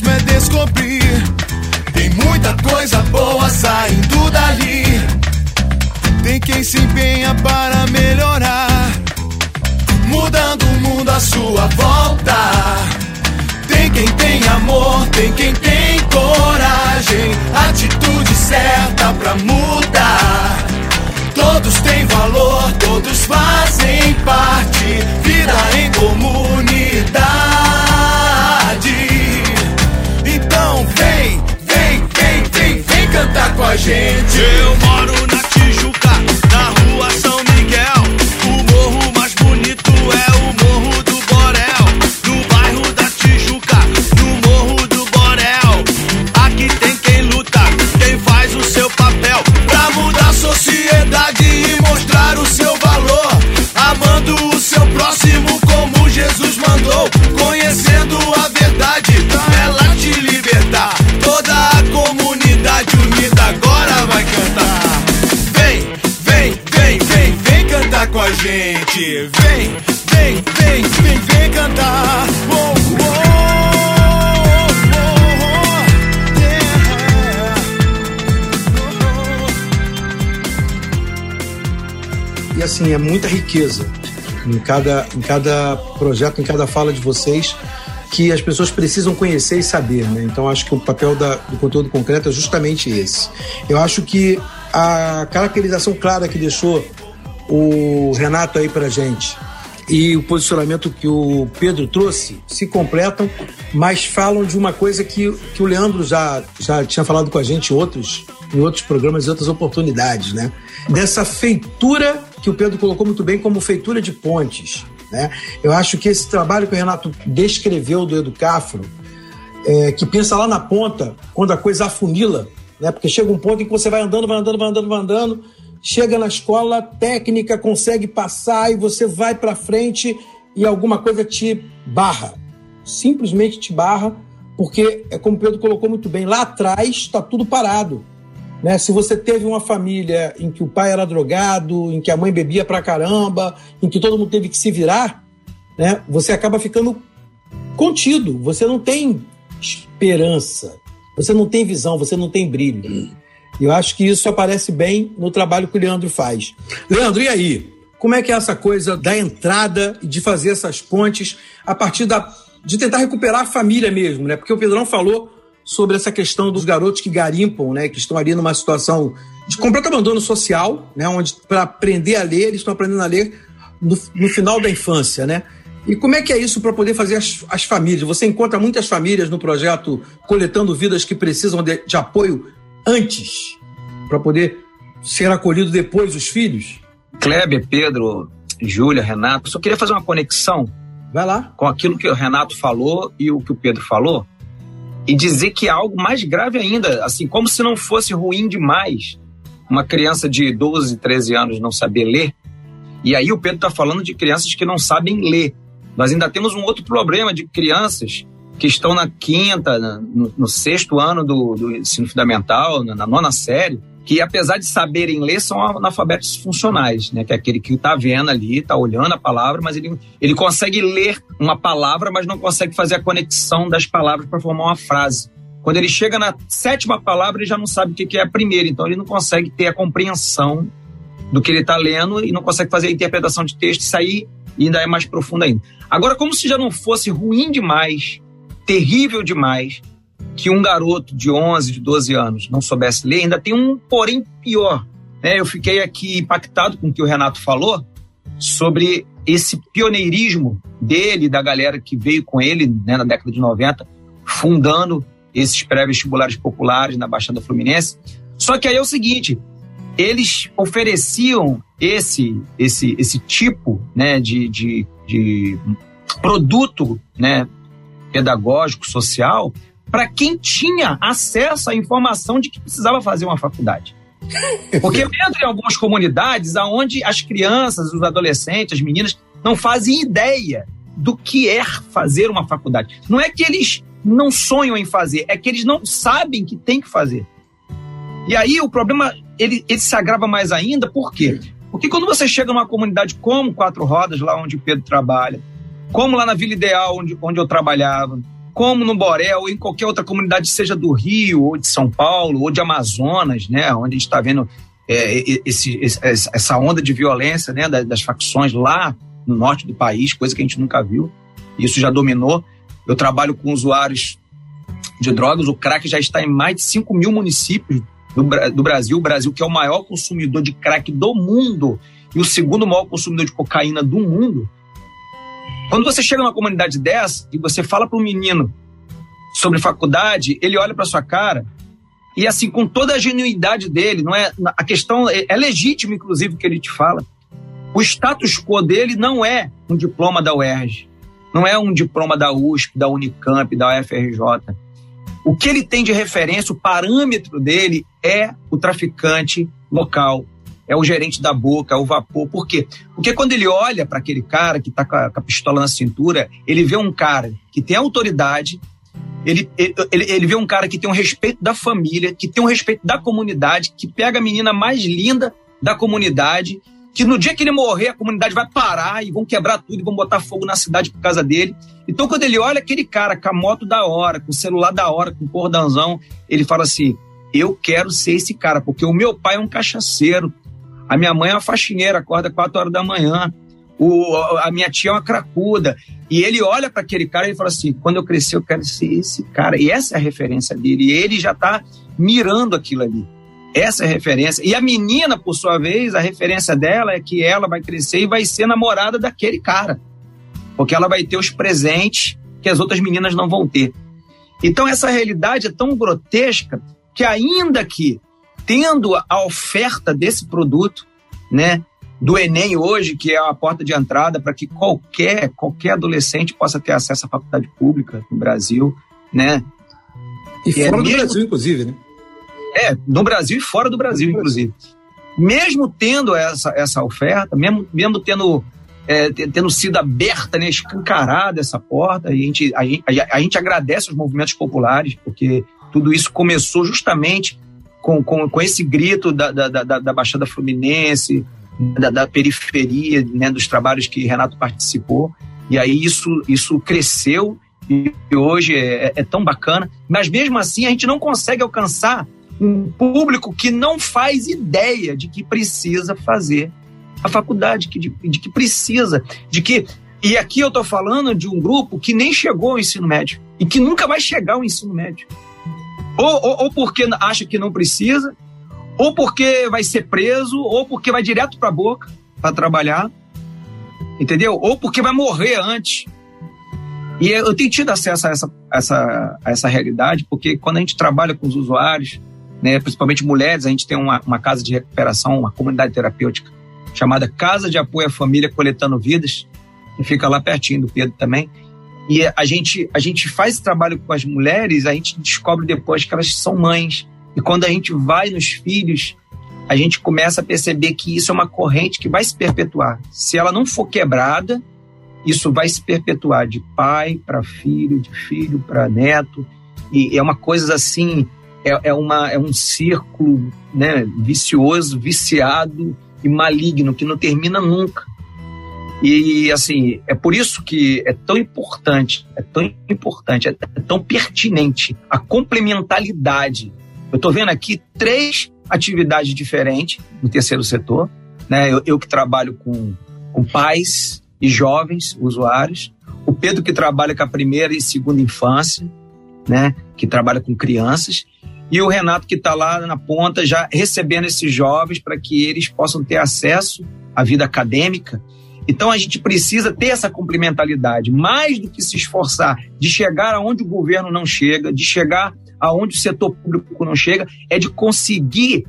mesmo é descobrir. Tem muita coisa boa saindo dali. Tem quem se empenha para melhorar, mudando o mundo à sua volta. Tem quem tem amor, tem quem tem coragem, atitude certa pra mudar. Todos têm valor, todos fazem parte, vida em comunidade. a gente. Eu moro na Tijuca, na rua São Miguel. O morro mais bonito é o Morro do Borel. No bairro da Tijuca, no Morro do Borel. Aqui tem quem luta, quem faz o seu papel. Pra mudar a sociedade e mostrar o seu valor. Amando o seu próximo como Jesus mandou. Conhecer riqueza em cada, em cada projeto, em cada fala de vocês, que as pessoas precisam conhecer e saber. Né? Então, acho que o papel da, do conteúdo concreto é justamente esse. Eu acho que a caracterização clara que deixou o Renato aí para gente e o posicionamento que o Pedro trouxe se completam, mas falam de uma coisa que, que o Leandro já, já tinha falado com a gente em outros, em outros programas e outras oportunidades, né? Dessa feitura que o Pedro colocou muito bem como feitura de pontes. Né? Eu acho que esse trabalho que o Renato descreveu do Educafro, é, que pensa lá na ponta, quando a coisa afunila, né? porque chega um ponto em que você vai andando, vai andando, vai andando, vai andando, chega na escola técnica, consegue passar e você vai para frente e alguma coisa te barra. Simplesmente te barra, porque é como o Pedro colocou muito bem, lá atrás está tudo parado. Né? Se você teve uma família em que o pai era drogado, em que a mãe bebia pra caramba, em que todo mundo teve que se virar, né? você acaba ficando contido. Você não tem esperança, você não tem visão, você não tem brilho. Eu acho que isso aparece bem no trabalho que o Leandro faz. Leandro, e aí? Como é que é essa coisa da entrada e de fazer essas pontes a partir da de tentar recuperar a família mesmo, né? Porque o Pedrão falou sobre essa questão dos garotos que garimpam, né? Que estão ali numa situação de completo abandono social, né? Onde para aprender a ler, eles estão aprendendo a ler no, no final da infância, né? E como é que é isso para poder fazer as, as, famílias? Você encontra muitas famílias no projeto Coletando Vidas que precisam de, de apoio antes, para poder ser acolhido depois os filhos? Kleber, Pedro, Júlia, Renato, só queria fazer uma conexão Vai lá. com aquilo que o Renato falou e o que o Pedro falou e dizer que é algo mais grave ainda, assim, como se não fosse ruim demais uma criança de 12, 13 anos não saber ler. E aí o Pedro está falando de crianças que não sabem ler. Nós ainda temos um outro problema de crianças que estão na quinta, no, no sexto ano do, do ensino fundamental, na, na nona série, que apesar de saberem ler, são analfabetos funcionais, né? Que é aquele que está vendo ali, está olhando a palavra, mas ele, ele consegue ler uma palavra, mas não consegue fazer a conexão das palavras para formar uma frase. Quando ele chega na sétima palavra, ele já não sabe o que é a primeira, então ele não consegue ter a compreensão do que ele está lendo e não consegue fazer a interpretação de texto e sair e ainda é mais profundo ainda. Agora, como se já não fosse ruim demais, terrível demais, que um garoto de 11, de 12 anos não soubesse ler, ainda tem um porém pior. Né? Eu fiquei aqui impactado com o que o Renato falou sobre esse pioneirismo dele, da galera que veio com ele né, na década de 90, fundando esses pré-vestibulares populares na Baixada Fluminense. Só que aí é o seguinte, eles ofereciam esse esse esse tipo né, de, de, de produto né, pedagógico, social, para quem tinha acesso à informação de que precisava fazer uma faculdade. Porque (laughs) dentro em algumas comunidades onde as crianças, os adolescentes, as meninas não fazem ideia do que é fazer uma faculdade. Não é que eles não sonham em fazer, é que eles não sabem que tem que fazer. E aí o problema ele, ele se agrava mais ainda, por quê? Porque quando você chega numa comunidade como Quatro Rodas, lá onde o Pedro trabalha, como lá na Vila Ideal, onde, onde eu trabalhava, como no Borel ou em qualquer outra comunidade, seja do Rio, ou de São Paulo, ou de Amazonas, né, onde a gente está vendo é, esse, essa onda de violência né, das, facções lá no norte do país, coisa que a gente nunca viu. Isso já dominou. Eu trabalho com usuários de drogas, o crack já está em mais de 5 mil municípios do, do Brasil. O Brasil, que é o maior consumidor de crack do mundo e o segundo maior consumidor de cocaína do mundo, quando você chega numa comunidade dessa e você fala para um menino sobre faculdade, ele olha para sua cara e assim com toda a genuidade dele, não é a questão é, é legítimo inclusive o que ele te fala. O status quo dele não é um diploma da UERJ, não é um diploma da USP, da Unicamp, da UFRJ. O que ele tem de referência, o parâmetro dele é o traficante local, é o gerente da boca, é o vapor. Por quê? Porque quando ele olha para aquele cara que está com, a pistola na cintura, ele vê um cara que tem autoridade, ele, ele, ele vê um cara que tem um respeito da família, que tem um respeito da comunidade, que pega a menina mais linda da comunidade, que no dia que ele morrer, a comunidade vai parar e vão quebrar tudo e vão botar fogo na cidade por causa dele. Então, quando ele olha aquele cara com a moto da hora, com o celular da hora, com o cordãozão, ele fala assim: Eu quero ser esse cara, porque o meu pai é um cachaceiro, a minha mãe é uma faxineira, acorda 4 horas da manhã. O, a minha tia é uma cracuda. E ele olha para aquele cara e fala assim: quando eu crescer, eu quero ser esse cara. E essa é a referência dele. E ele já está mirando aquilo ali. Essa é a referência. E a menina, por sua vez, a referência dela é que ela vai crescer e vai ser namorada daquele cara. Porque ela vai ter os presentes que as outras meninas não vão ter. Então, essa realidade é tão grotesca que, ainda que tendo a oferta desse produto, né, do Enem hoje, que é a porta de entrada para que qualquer, qualquer adolescente possa ter acesso à faculdade pública no Brasil, né? E, e é fora é do mesmo... Brasil, inclusive, né? É, no Brasil e fora do Brasil, inclusive. Mesmo tendo essa, essa oferta, mesmo, mesmo tendo, é, tendo sido aberta, né, escancarada essa porta, a gente, a, gente, a gente agradece os movimentos populares, porque tudo isso começou justamente com, com, com esse grito da, da, da, da Baixada Fluminense, da, da, periferia, né, dos trabalhos que Renato participou. E aí isso, isso cresceu e hoje é, é, tão bacana. Mas mesmo assim a gente não consegue alcançar um público que não faz ideia de que precisa fazer a faculdade, de, de que precisa, de que E aqui eu estou falando de um grupo que nem chegou ao ensino médio e que nunca vai chegar ao ensino médio. Ou, ou, ou porque acha que não precisa, ou porque vai ser preso, ou porque vai direto para a boca para trabalhar, entendeu? Ou porque vai morrer antes. E eu tenho tido acesso a essa, essa, a essa realidade, porque quando a gente trabalha com os usuários, né, principalmente mulheres, a gente tem uma, uma casa de recuperação, uma comunidade terapêutica chamada Casa de Apoio à Família Coletando Vidas, que fica lá pertinho do Pedro também. E a gente, a gente faz trabalho com as mulheres, a gente descobre depois que elas são mães. E quando a gente vai nos filhos, a gente começa a perceber que isso é uma corrente que vai se perpetuar. Se ela não for quebrada, isso vai se perpetuar de pai para filho, de filho para neto. E é uma coisa assim, é, é, uma, é um círculo né, vicioso, viciado e maligno que não termina nunca. E assim, é por isso que é tão importante, é tão importante, é tão pertinente a complementaridade. Eu estou vendo aqui três atividades diferentes no terceiro setor. Né? Eu, eu que trabalho com, com pais e jovens usuários, o Pedro que trabalha com a primeira e segunda infância, né? que trabalha com crianças, e o Renato que está lá na ponta já recebendo esses jovens para que eles possam ter acesso à vida acadêmica então a gente precisa ter essa complementaridade, mais do que se esforçar de chegar aonde o governo não chega, de chegar aonde o setor público não chega, é de conseguir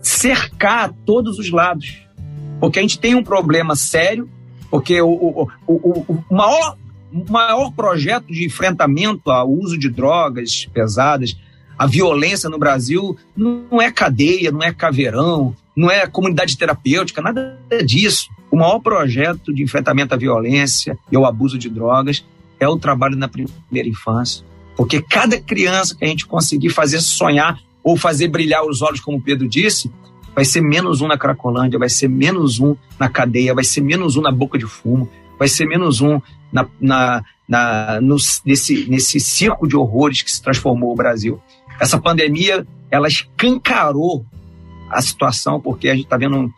cercar todos os lados. Porque a gente tem um problema sério, porque o, o, o, o maior, maior projeto de enfrentamento ao uso de drogas pesadas, a violência no Brasil, não é cadeia, não é caveirão, não é comunidade terapêutica, nada disso. O maior projeto de enfrentamento à violência e ao abuso de drogas é o trabalho na primeira infância. Porque cada criança que a gente conseguir fazer sonhar ou fazer brilhar os olhos, como Pedro disse, vai ser menos um na Cracolândia, vai ser menos um na cadeia, vai ser menos um na boca de fumo, vai ser menos um na, na, na, no, nesse, nesse circo de horrores que se transformou o Brasil. Essa pandemia, ela escancarou a situação, porque a gente está vendo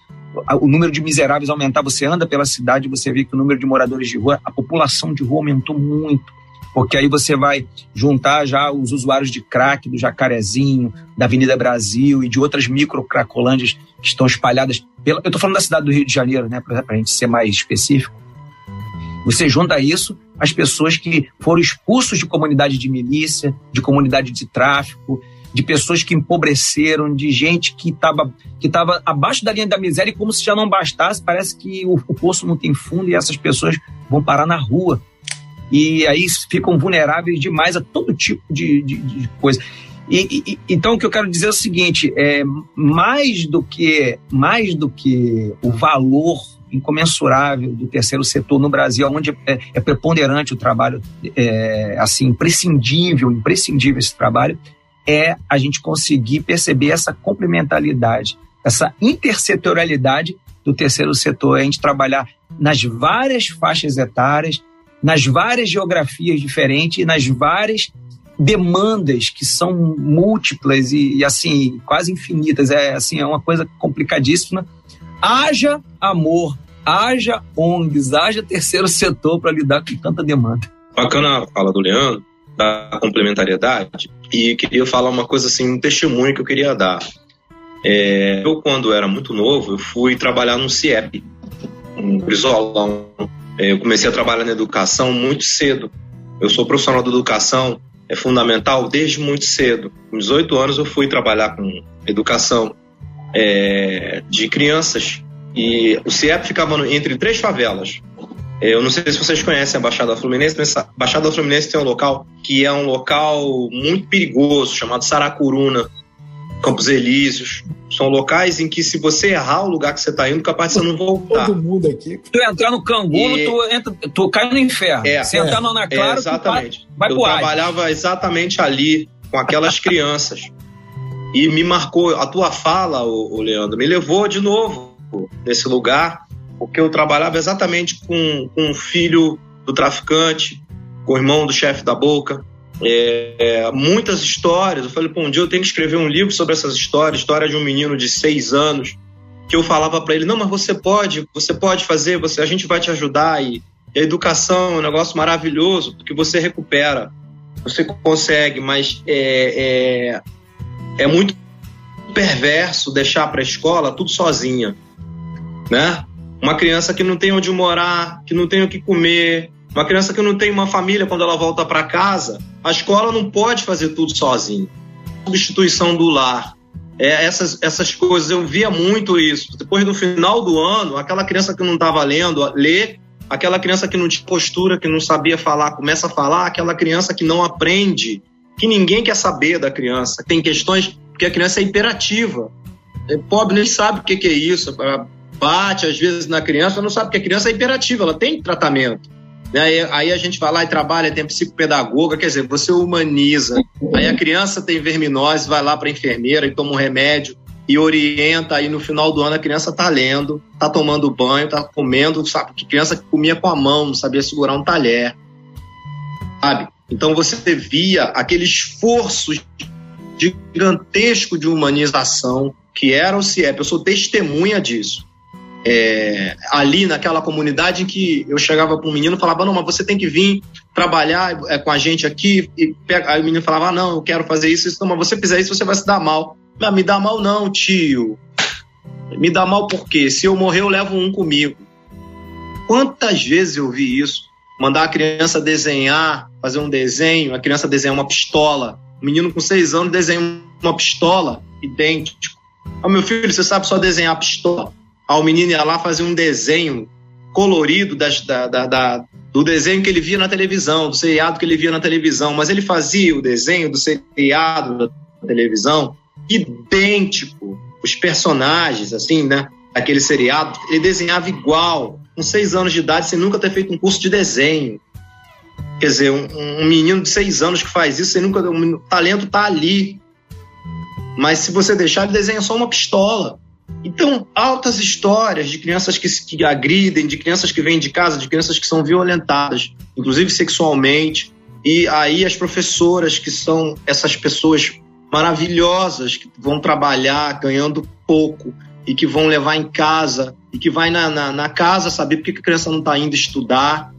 o número de miseráveis aumentar. Você anda pela cidade, você vê que o número de moradores de rua, a população de rua aumentou muito. Porque aí você vai juntar já os usuários de crack do Jacarezinho, da Avenida Brasil e de outras micro cracolândias que estão espalhadas. Pela... Eu estou falando da cidade do Rio de Janeiro, né, para a gente ser mais específico. Você junta isso as pessoas que foram expulsos de comunidade de milícia, de comunidade de tráfico, de pessoas que empobreceram, de gente que estava que tava abaixo da linha da miséria e como se já não bastasse, parece que o, o poço não tem fundo e essas pessoas vão parar na rua. E aí ficam vulneráveis demais a todo tipo de, de, de coisa. E, e, então o que eu quero dizer é o seguinte: é mais do que mais do que o valor incomensurável do terceiro setor no Brasil, onde é, é preponderante o trabalho, é, assim imprescindível, imprescindível esse trabalho é a gente conseguir perceber essa complementaridade, essa intersetorialidade do terceiro setor, é a gente trabalhar nas várias faixas etárias, nas várias geografias diferentes e nas várias demandas que são múltiplas e, e, assim quase infinitas. É assim é uma coisa complicadíssima. Haja amor haja ONGs haja terceiro setor para lidar com tanta demanda. Bacana a fala do Leandro da complementariedade e queria falar uma coisa assim, um testemunho que eu queria dar. É, eu, quando era muito novo, eu fui trabalhar no CIEP, um Brisolão. É, eu comecei a trabalhar na educação muito cedo. Eu sou profissional da educação, é fundamental desde muito cedo. Com 18 anos eu fui trabalhar com educação é, de crianças e o CIEP ficava entre três favelas. Eu não sei se vocês conhecem a Baixada Fluminense, mas a Baixada Fluminense tem um local que é um local muito perigoso, chamado Saracuruna, Campos Elíseos. São locais em que, se você errar o lugar que você está indo, capaz de você não voltar. Todo mundo aqui. Tu entrar no cangulo, e... tu, entra, tu cai no inferno. É, se entrar é, no Ana Clara, é, exatamente. vai, vai Eu trabalhava exatamente ali, com aquelas crianças. E me marcou, a tua fala, o, Leandro, me levou de novo nesse lugar porque eu trabalhava exatamente com, com o filho do traficante, com o irmão do chefe da boca. É, é, muitas histórias. Eu falei, pô, um dia eu tenho que escrever um livro sobre essas histórias. História de um menino de seis anos que eu falava para ele, não, mas você pode, você pode fazer, você, a gente vai te ajudar. E, E a educação é um negócio maravilhoso, porque você recupera, você consegue, mas é, é, é muito perverso deixar para a escola tudo sozinha, né? Uma criança que não tem onde morar, que não tem o que comer, uma criança que não tem uma família quando ela volta para casa, a escola não pode fazer tudo sozinha. Substituição do lar, é, essas, essas coisas, eu via muito isso. Depois do final do ano, aquela criança que não estava lendo, lê, aquela criança que não tinha postura, que não sabia falar, começa a falar, aquela criança que não aprende, que ninguém quer saber da criança. Tem questões porque a criança é imperativa. O pobre nem sabe o que, que é isso. Bate às vezes na criança, não sabe que a criança é imperativa, ela tem tratamento. Aí, aí a gente vai lá e trabalha, tem psicopedagoga, quer dizer, você humaniza. Aí a criança tem verminose, vai lá para a enfermeira e toma um remédio e orienta. Aí no final do ano a criança está lendo, está tomando banho, está comendo, sabe? Que criança que comia com a mão, não sabia segurar um talher, sabe? Então você via aquele esforço gigantesco de humanização que era o CIEP. Eu sou testemunha disso é, ali naquela comunidade em que eu chegava para um menino e falava, não, mas você tem que vir trabalhar é, com a gente aqui. E pega, aí o menino falava, ah, não, eu quero fazer isso, isso. Não, mas você fizer isso, você vai se dar mal. Não, me dá mal não, tio. Me dá mal por quê? Se eu morrer, eu levo um comigo. Quantas vezes eu vi isso? Mandar a criança desenhar, fazer um desenho, a criança desenhar uma pistola. O menino com seis anos desenha uma pistola idêntico. Ah, meu filho, você sabe só desenhar pistola? Ao menino ia lá fazer um desenho colorido das, da, da, da, do desenho que ele via na televisão, do seriado que ele via na televisão, mas ele fazia o desenho do seriado da televisão idêntico, os personagens, assim, né? Aquele seriado, ele desenhava igual, com seis anos de idade, sem nunca ter feito um curso de desenho. Quer dizer, um, um menino de seis anos que faz isso, sem nunca, o talento tá ali. Mas se você deixar, ele desenha só uma pistola. Então, altas histórias de crianças que, que agridem, de crianças que vêm de casa, de crianças que são violentadas, inclusive sexualmente. E aí as professoras, que são essas pessoas maravilhosas, que vão trabalhar ganhando pouco e que vão levar em casa, e que vai na, na, na casa saber por que a criança não está indo estudar.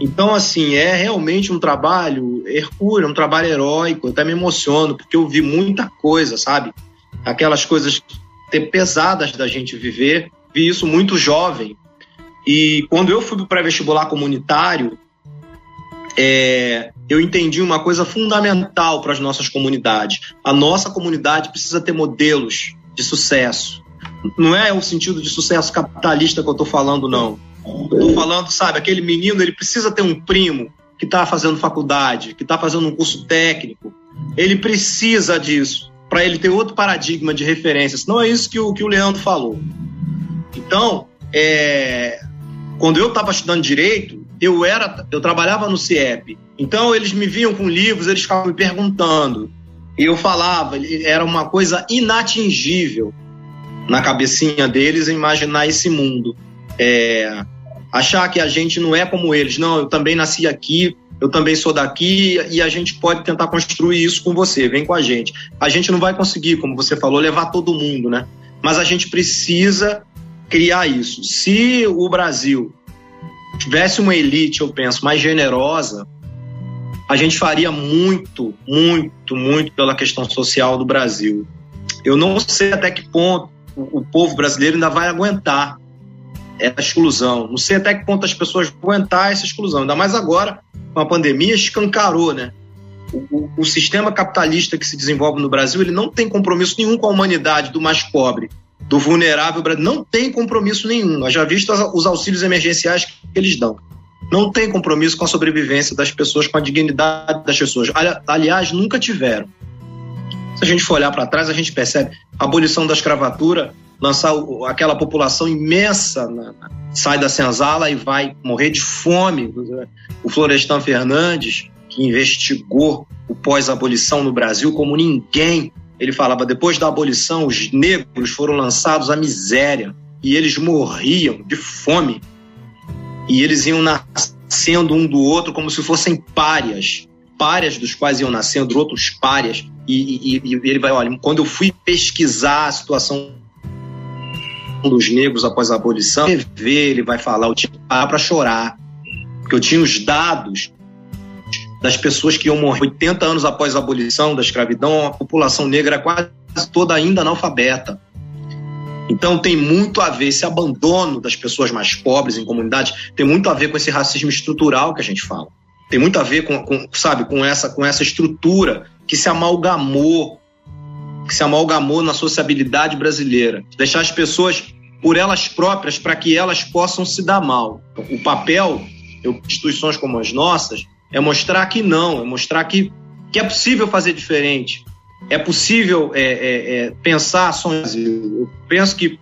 Então, assim, é realmente um trabalho hercúleo, um trabalho heróico. Eu até me emociono, porque eu vi muita coisa, sabe? Aquelas coisas pesadas da gente viver. Vi isso muito jovem. E quando eu fui para o pré-vestibular comunitário, é, eu entendi uma coisa fundamental para as nossas comunidades. A nossa comunidade precisa ter modelos de sucesso. Não é o sentido de sucesso capitalista que eu estou falando, não. Estou falando, sabe, aquele menino ele precisa ter um primo que está fazendo faculdade, que está fazendo um curso técnico. Ele precisa disso para ele ter outro paradigma de referência. Não é isso que o, que o Leandro falou. Então, é, quando eu estava estudando direito, eu era, eu trabalhava no CIEP. Então eles me viam com livros, eles ficavam me perguntando. E eu falava, era uma coisa inatingível na cabecinha deles imaginar esse mundo. É, achar que a gente não é como eles. Não, eu também nasci aqui, eu também sou daqui e a gente pode tentar construir isso com você, vem com a gente. A gente não vai conseguir, como você falou, levar todo mundo, né? Mas a gente precisa criar isso. Se o Brasil tivesse uma elite, eu penso, mais generosa, a gente faria muito, muito, muito pela questão social do Brasil. Eu não sei até que ponto o povo brasileiro ainda vai aguentar essa exclusão. Não sei até que ponto as pessoas vão aguentar essa exclusão. Ainda mais agora com a pandemia, escancarou, né? O, o, sistema capitalista que se desenvolve no Brasil, ele não tem compromisso nenhum com a humanidade do mais pobre, do vulnerável, não tem compromisso nenhum. Nós já vimos os auxílios emergenciais que eles dão. Não tem compromisso com a sobrevivência das pessoas, com a dignidade das pessoas. Aliás, nunca tiveram. Se a gente for olhar para trás, a gente percebe a abolição da escravatura, lançar aquela população imensa na, sai da senzala e vai morrer de fome. O Florestan Fernandes, que investigou o pós-abolição no Brasil como ninguém, ele falava: depois da abolição, os negros foram lançados à miséria e eles morriam de fome. E eles iam nascendo um do outro como se fossem párias párias dos quais iam nascendo outros párias. E, e, e, ele vai, olha, quando eu fui pesquisar a situação dos negros após a abolição, ele vai falar, o tipo para chorar. que eu tinha os dados das pessoas que iam morrer 80 anos após a abolição da escravidão, a população negra é quase toda ainda analfabeta. Então tem muito a ver esse abandono das pessoas mais pobres em comunidades, tem muito a ver com esse racismo estrutural que a gente fala. Tem muito a ver com, com sabe, com essa com essa estrutura que se amalgamou que se amalgamou na sociabilidade brasileira. Deixar as pessoas por elas próprias para que elas possam se dar mal. O papel de instituições como as nossas é mostrar que não, é mostrar que, que é possível fazer diferente, é possível é, é, é, pensar ações. Eu penso que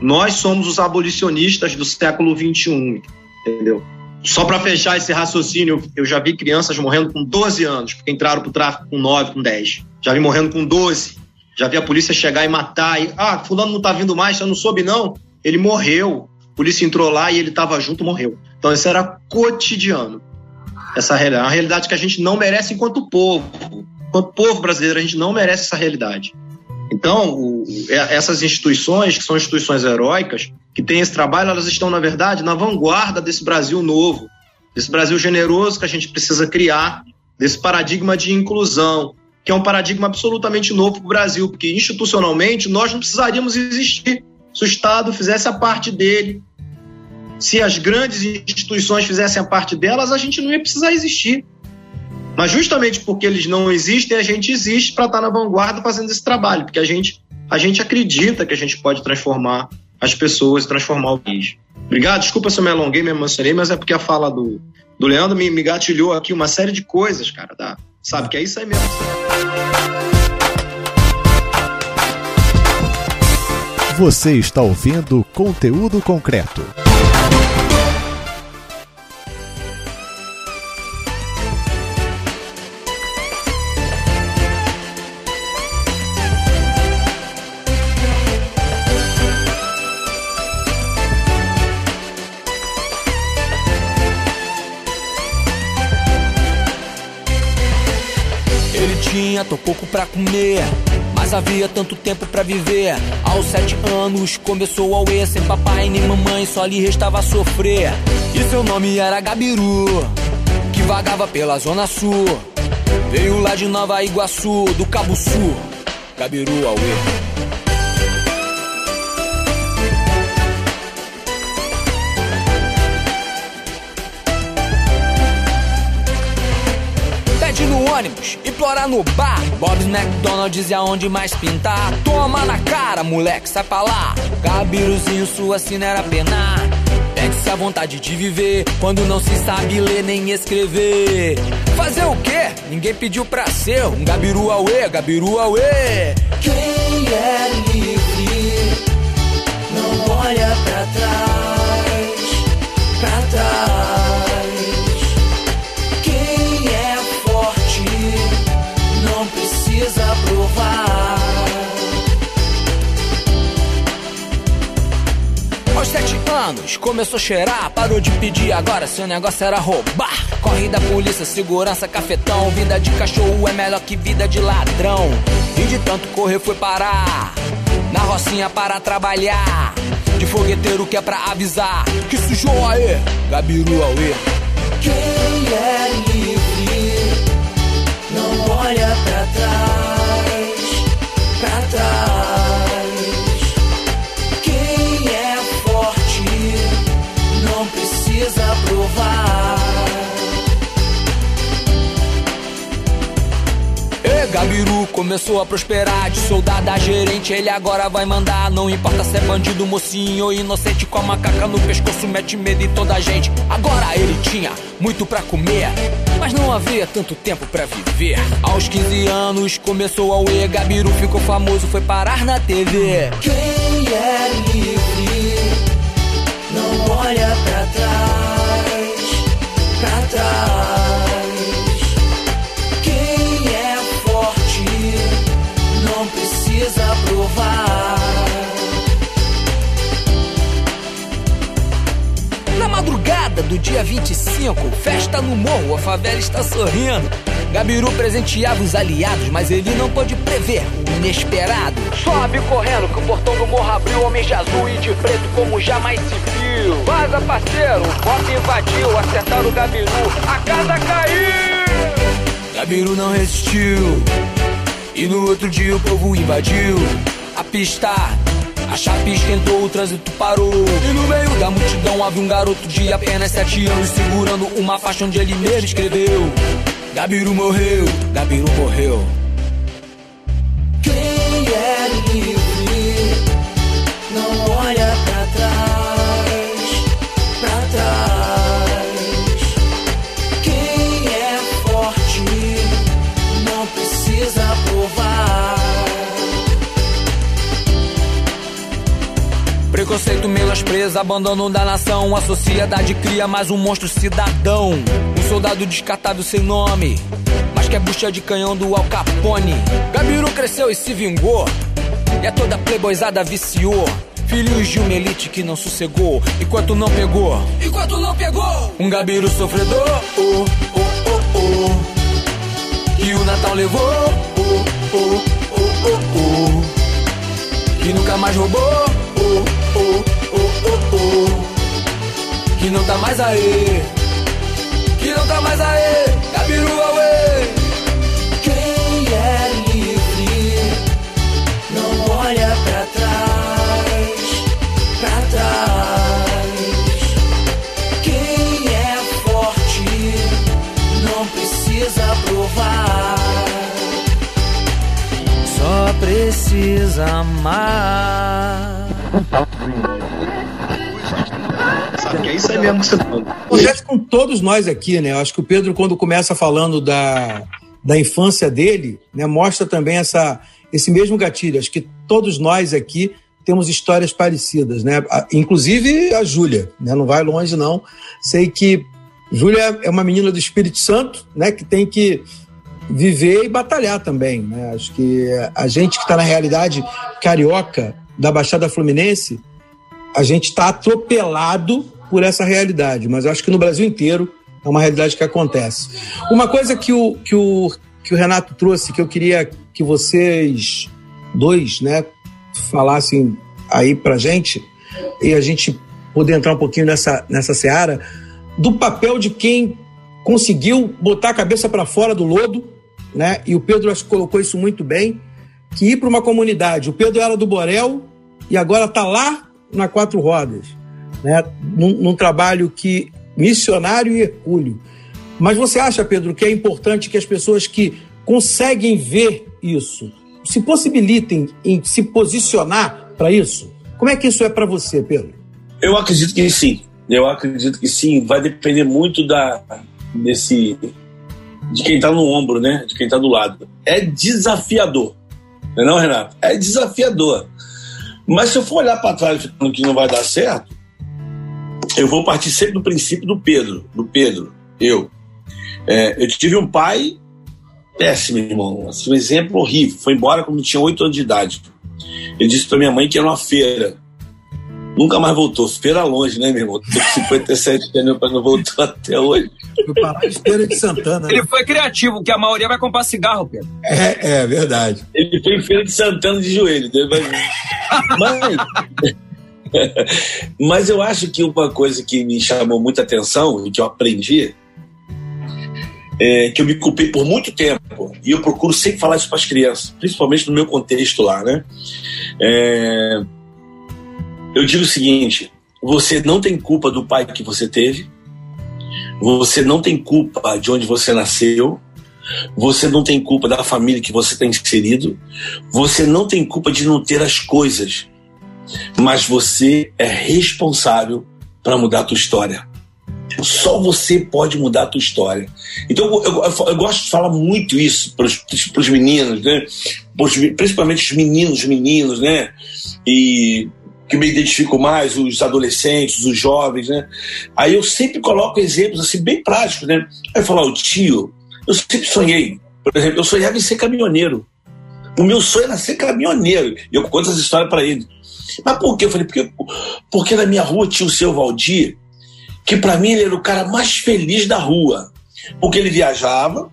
nós somos os abolicionistas do século XXI, entendeu? Só para fechar esse raciocínio, eu já vi crianças morrendo com 12 anos, porque entraram para o tráfico com 9, com 10. Já vi morrendo com 12. Já vi a polícia chegar e matar. E, ah, fulano não está vindo mais, você não soube não? Ele morreu. A polícia entrou lá e ele estava junto, morreu. Então isso era cotidiano. Essa é uma realidade que a gente não merece enquanto povo enquanto povo brasileiro, a gente não merece essa realidade. Então, o, é, essas instituições, que são instituições heróicas, que têm esse trabalho, elas estão, na verdade, na vanguarda desse Brasil novo, desse Brasil generoso que a gente precisa criar, desse paradigma de inclusão, que é um paradigma absolutamente novo para o Brasil, porque institucionalmente nós não precisaríamos existir se o Estado fizesse a parte dele. Se as grandes instituições fizessem a parte delas, a gente não ia precisar existir. Mas justamente porque eles não existem, a gente existe para estar tá na vanguarda fazendo esse trabalho, porque a gente, a gente acredita que a gente pode transformar as pessoas, transformar o país. Obrigado, desculpa se eu me alonguei, me emocionei, mas é porque a fala do, do Leandro me, me gatilhou aqui uma série de coisas, cara, tá? Sabe? Que é isso aí mesmo. Você está ouvindo conteúdo concreto. Tão pouco pra comer. Mas havia tanto tempo pra viver. Aos sete anos começou a UE, sem papai nem mamãe, só lhe restava sofrer. E seu nome era Gabiru, que vagava pela zona sul. Veio lá de Nova Iguaçu, do Cabo Sul. Gabiru Aue. Ônibus, implorar no bar. Bob's McDonald's e aonde mais pintar. Toma na cara, moleque, sai pra lá. Gabiruzinho, sua sina era penar. Pede-se a vontade de viver quando não se sabe ler nem escrever. Fazer o quê? Ninguém pediu pra ser um Gabiru Aue, Gabiru Aue. Quem é livre não olha pra trás, pra trás. Anos, começou a cheirar, parou de pedir, agora seu negócio era roubar. Corre da polícia, segurança, cafetão. Vida de cachorro é melhor que vida de ladrão. E de tanto correr foi parar. Na rocinha para trabalhar. De fogueteiro que é pra avisar. Que sujou aí, Gabiru Aue. Quem é livre não olha pra trás, Gabiru começou a prosperar de soldado a gerente, ele agora vai mandar. Não importa se é bandido, mocinho ou inocente, com a macaca no pescoço, mete medo em toda a gente. Agora ele tinha muito pra comer, mas não havia tanto tempo pra viver. Aos 15 anos começou a UE, Gabiru ficou famoso, foi parar na TV. Quem é livre do dia 25, festa no morro, a favela está sorrindo. Gabiru presenteava os aliados, mas ele não pôde prever o inesperado. Sobe correndo que o portão do morro abriu, homens de azul e de preto como jamais se viu. Vaza, parceiro, o invadiu, acertaram o Gabiru, a casa caiu. Gabiru não resistiu. E no outro dia o povo invadiu a pista. A chapa esquentou, o trânsito parou. E no meio da multidão havia um garoto de apenas sete anos segurando uma faixa onde ele mesmo escreveu: Gabiru morreu, Gabiru morreu. Preconceito, menosprezo, abandono da nação. A sociedade cria mais um monstro cidadão. Um soldado descartável sem nome, mas que é bucha de canhão do Al Capone. Gabiru cresceu e se vingou, e a toda playboyzada viciou. Filhos de uma elite que não sossegou, enquanto não pegou. Enquanto não pegou! Um Gabiru sofredor, oh, oh, oh, oh. Que o Natal levou, oh, oh, oh, oh, oh. Que nunca mais roubou, oh, oh. Que não tá mais aí, que não tá mais aí, Gabiru away. Quem é livre não olha pra trás, pra trás. Quem é forte não precisa provar. Só precisa amar. Aí mesmo que você tá. Acontece com todos nós aqui, né? Eu acho que o Pedro, quando começa falando da, da infância dele, né, mostra também essa, esse mesmo gatilho. Acho que todos nós aqui temos histórias parecidas, né? Inclusive a Júlia, né? Não vai longe, não. Sei que Júlia é uma menina do Espírito Santo, né? Que tem que viver e batalhar também, né? Acho que a gente que está na realidade carioca da Baixada Fluminense, a gente está atropelado por essa realidade, mas eu acho que no Brasil inteiro é uma realidade que acontece. Uma coisa que o, que o, que o Renato trouxe, que eu queria que vocês dois né, falassem aí pra gente, e a gente poder entrar um pouquinho nessa, nessa seara, do papel de quem conseguiu botar a cabeça para fora do lodo, né? E o Pedro acho que colocou isso muito bem, que ir para uma comunidade. O Pedro era do Borel e agora está lá na Quatro Rodas, né? Num, num trabalho que missionário e hercúleo. Mas você acha, Pedro, que é importante que as pessoas que conseguem ver isso se possibilitem em se posicionar para isso? Como é que isso é para você, Pedro? Eu acredito que sim. Eu acredito que sim. Vai depender muito da desse de quem tá no ombro, né? De quem tá do lado. É desafiador. Não é não, Renato? É desafiador. Mas se eu for olhar para trás falando que não vai dar certo, eu vou partir sempre do princípio do Pedro. Do Pedro, eu. É, eu tive um pai péssimo, irmão. Assim, um exemplo horrível. Foi embora quando tinha oito anos de idade. Ele disse para minha mãe que era uma feira. Nunca mais voltou. Feira longe, né, meu irmão? Tô com 57 anos, mas não voltou até hoje. Foi parar em Feira de Santana. né? Ele foi criativo, que a maioria vai comprar cigarro, Pedro. É, é verdade. Ele foi em Feira de Santana de joelho. Mas, (laughs) mas eu acho que uma coisa que me chamou muita atenção e que eu aprendi é que eu me culpei por muito tempo e eu procuro sempre falar isso para as crianças, principalmente no meu contexto lá, né? É, eu digo o seguinte: você não tem culpa do pai que você teve, você não tem culpa de onde você nasceu, você não tem culpa da família que você está inserido, você não tem culpa de não ter as coisas, mas você é responsável para mudar a tua história. Só você pode mudar a tua história. Então eu, eu- eu- gosto de falar muito isso para os meninos, né? Pros- principalmente os meninos, meninos, né? E que me identifico mais, os adolescentes, os jovens, né? Aí eu sempre coloco exemplos assim bem práticos, né? Aí eu falo, tio, eu sempre sonhei, por exemplo, eu sonhava em ser caminhoneiro. O meu sonho era ser caminhoneiro. E eu conto essa história para ele. Mas por quê? Eu falei, porque, porque na minha rua tinha o seu Valdir, que para mim ele era o cara mais feliz da rua. Porque ele viajava,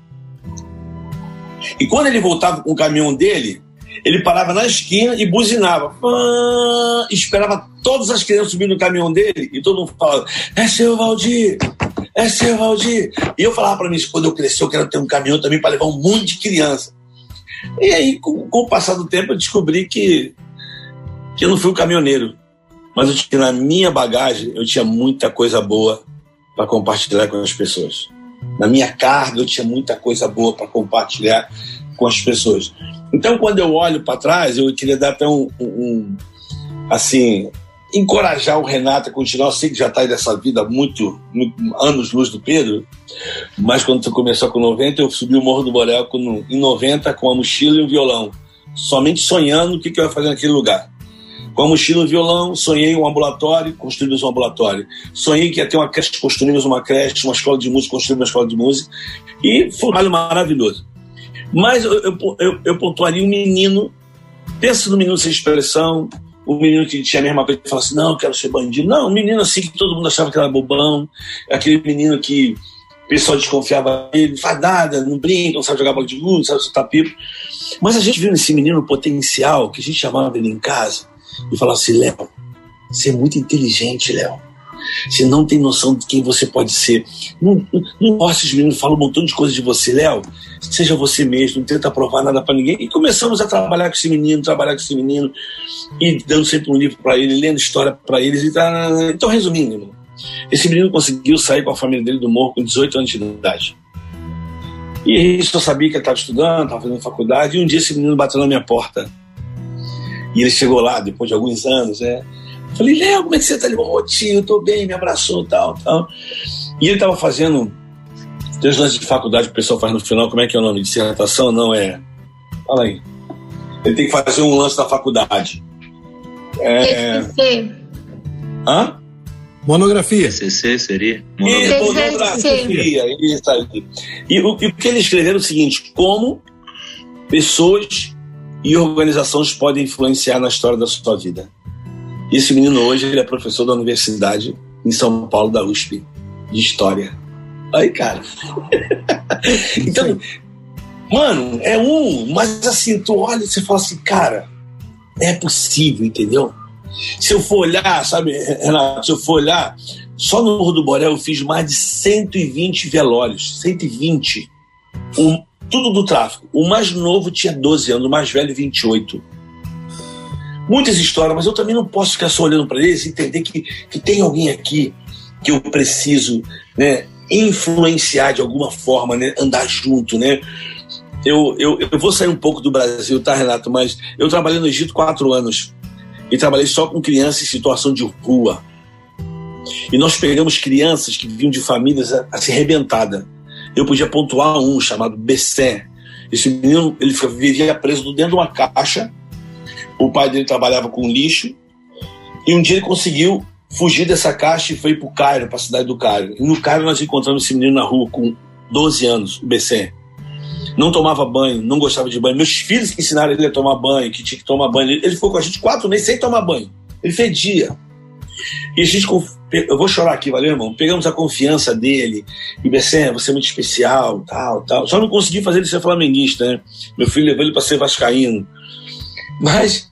e quando ele voltava com o caminhão dele, Ele parava na esquina e buzinava. Pã, esperava todas as crianças subir no caminhão dele e todo mundo falava: É seu Valdir, é seu Valdir. E eu falava para mim: quando eu crescer, eu quero ter um caminhão também para levar um monte de criança. E aí, com, com o passar do tempo, eu descobri que, que eu não fui um caminhoneiro. Mas eu tinha, na minha bagagem, eu tinha muita coisa boa para compartilhar com as pessoas. Na minha carga, eu tinha muita coisa boa para compartilhar com as pessoas. Então, quando eu olho para trás, eu queria dar até um, um, assim, encorajar o Renato a continuar. Eu sei que já está dessa vida muito, muito anos luz do Pedro, mas quando tu começou com 90, eu subi o Morro do Borel com, em 90 com a mochila e um violão, somente sonhando o que, que eu ia fazer naquele lugar. Com a mochila um violão, sonhei um ambulatório, construímos um ambulatório. Sonhei que ia ter uma creche, construímos uma creche, uma escola de música, construímos uma escola de música. E foi um trabalho maravilhoso. Mas eu, eu, eu, eu pontuaria um menino, pensa no menino sem expressão, o menino que tinha a mesma coisa, que fala assim, não, eu quero ser bandido. Não, um menino assim que todo mundo achava que era bobão, aquele menino que o pessoal desconfiava dele, não faz nada, não brinca, não sabe jogar bola de gude, não sabe soltar pipo. Mas a gente viu nesse menino potencial, que a gente chamava ele em casa, e falava assim, Léo, você é muito inteligente, Léo. Você não tem noção de quem você pode ser. Não, não, gosta de meninos, fala um montão de coisas de você, Léo. Seja você mesmo, não tenta provar nada para ninguém. E começamos a trabalhar com esse menino, trabalhar com esse menino, e dando sempre um livro para ele, lendo história para eles. E tá... Então, resumindo, esse menino conseguiu sair com a família dele do morro com 18 anos de idade. E isso eu sabia que ele estava estudando, estava fazendo faculdade, e um dia esse menino bateu na minha porta. E ele chegou lá, depois de alguns anos, né? Falei, Léo, como é que você tá? Ele falou, oh, tio, tô bem, me abraçou, tal, tal. E ele tava fazendo dois lances de faculdade que o pessoal faz no final, como é que é o nome? Dissertação? Não, é... Fala aí. Ele tem que fazer um lance da faculdade. É... TCC. Hã? Monografia. TCC seria? E, Monografia. monografia, isso aí. E o, e o que ele escreveu é o seguinte, como pessoas e organizações podem influenciar na história da sua vida. Esse menino hoje ele é professor da universidade em São Paulo, da USP, de História. Aí, cara. (laughs) então, mano, é um, mas assim, tu olha e você fala assim, cara, é possível, entendeu? Se eu for olhar, sabe, Renato, se eu for olhar, só no Morro do Borel eu fiz mais de 120 velórios, 120. Um, tudo do tráfico. O mais novo tinha 12 anos, o mais velho 28 muitas histórias, mas eu também não posso ficar só olhando para eles e entender que, que tem alguém aqui que eu preciso né, influenciar de alguma forma, né, andar junto, né? Eu, eu, eu vou sair um pouco do Brasil, tá, Renato? Mas eu trabalhei no Egito quatro anos e trabalhei só com crianças em situação de rua. E nós pegamos crianças que vinham de famílias assim arrebentadas. Eu podia pontuar um chamado Bessé. Esse menino ele vivia preso dentro de uma caixa o pai dele trabalhava com lixo e um dia ele conseguiu fugir dessa caixa e foi para o Cairo, para a cidade do Cairo. E no Cairo nós encontramos esse menino na rua com 12 anos, o BC. Não tomava banho, não gostava de banho. Meus filhos que ensinaram ele a tomar banho, que tinha que tomar banho. Ele ficou com a gente quatro meses sem tomar banho. Ele fedia. E a gente, eu vou chorar aqui, valeu, irmão? Pegamos a confiança dele. E BC, você é muito especial, tal, tal. Só não consegui fazer ele ser flamenguista, né? Meu filho levou ele para ser vascaíno. Mas,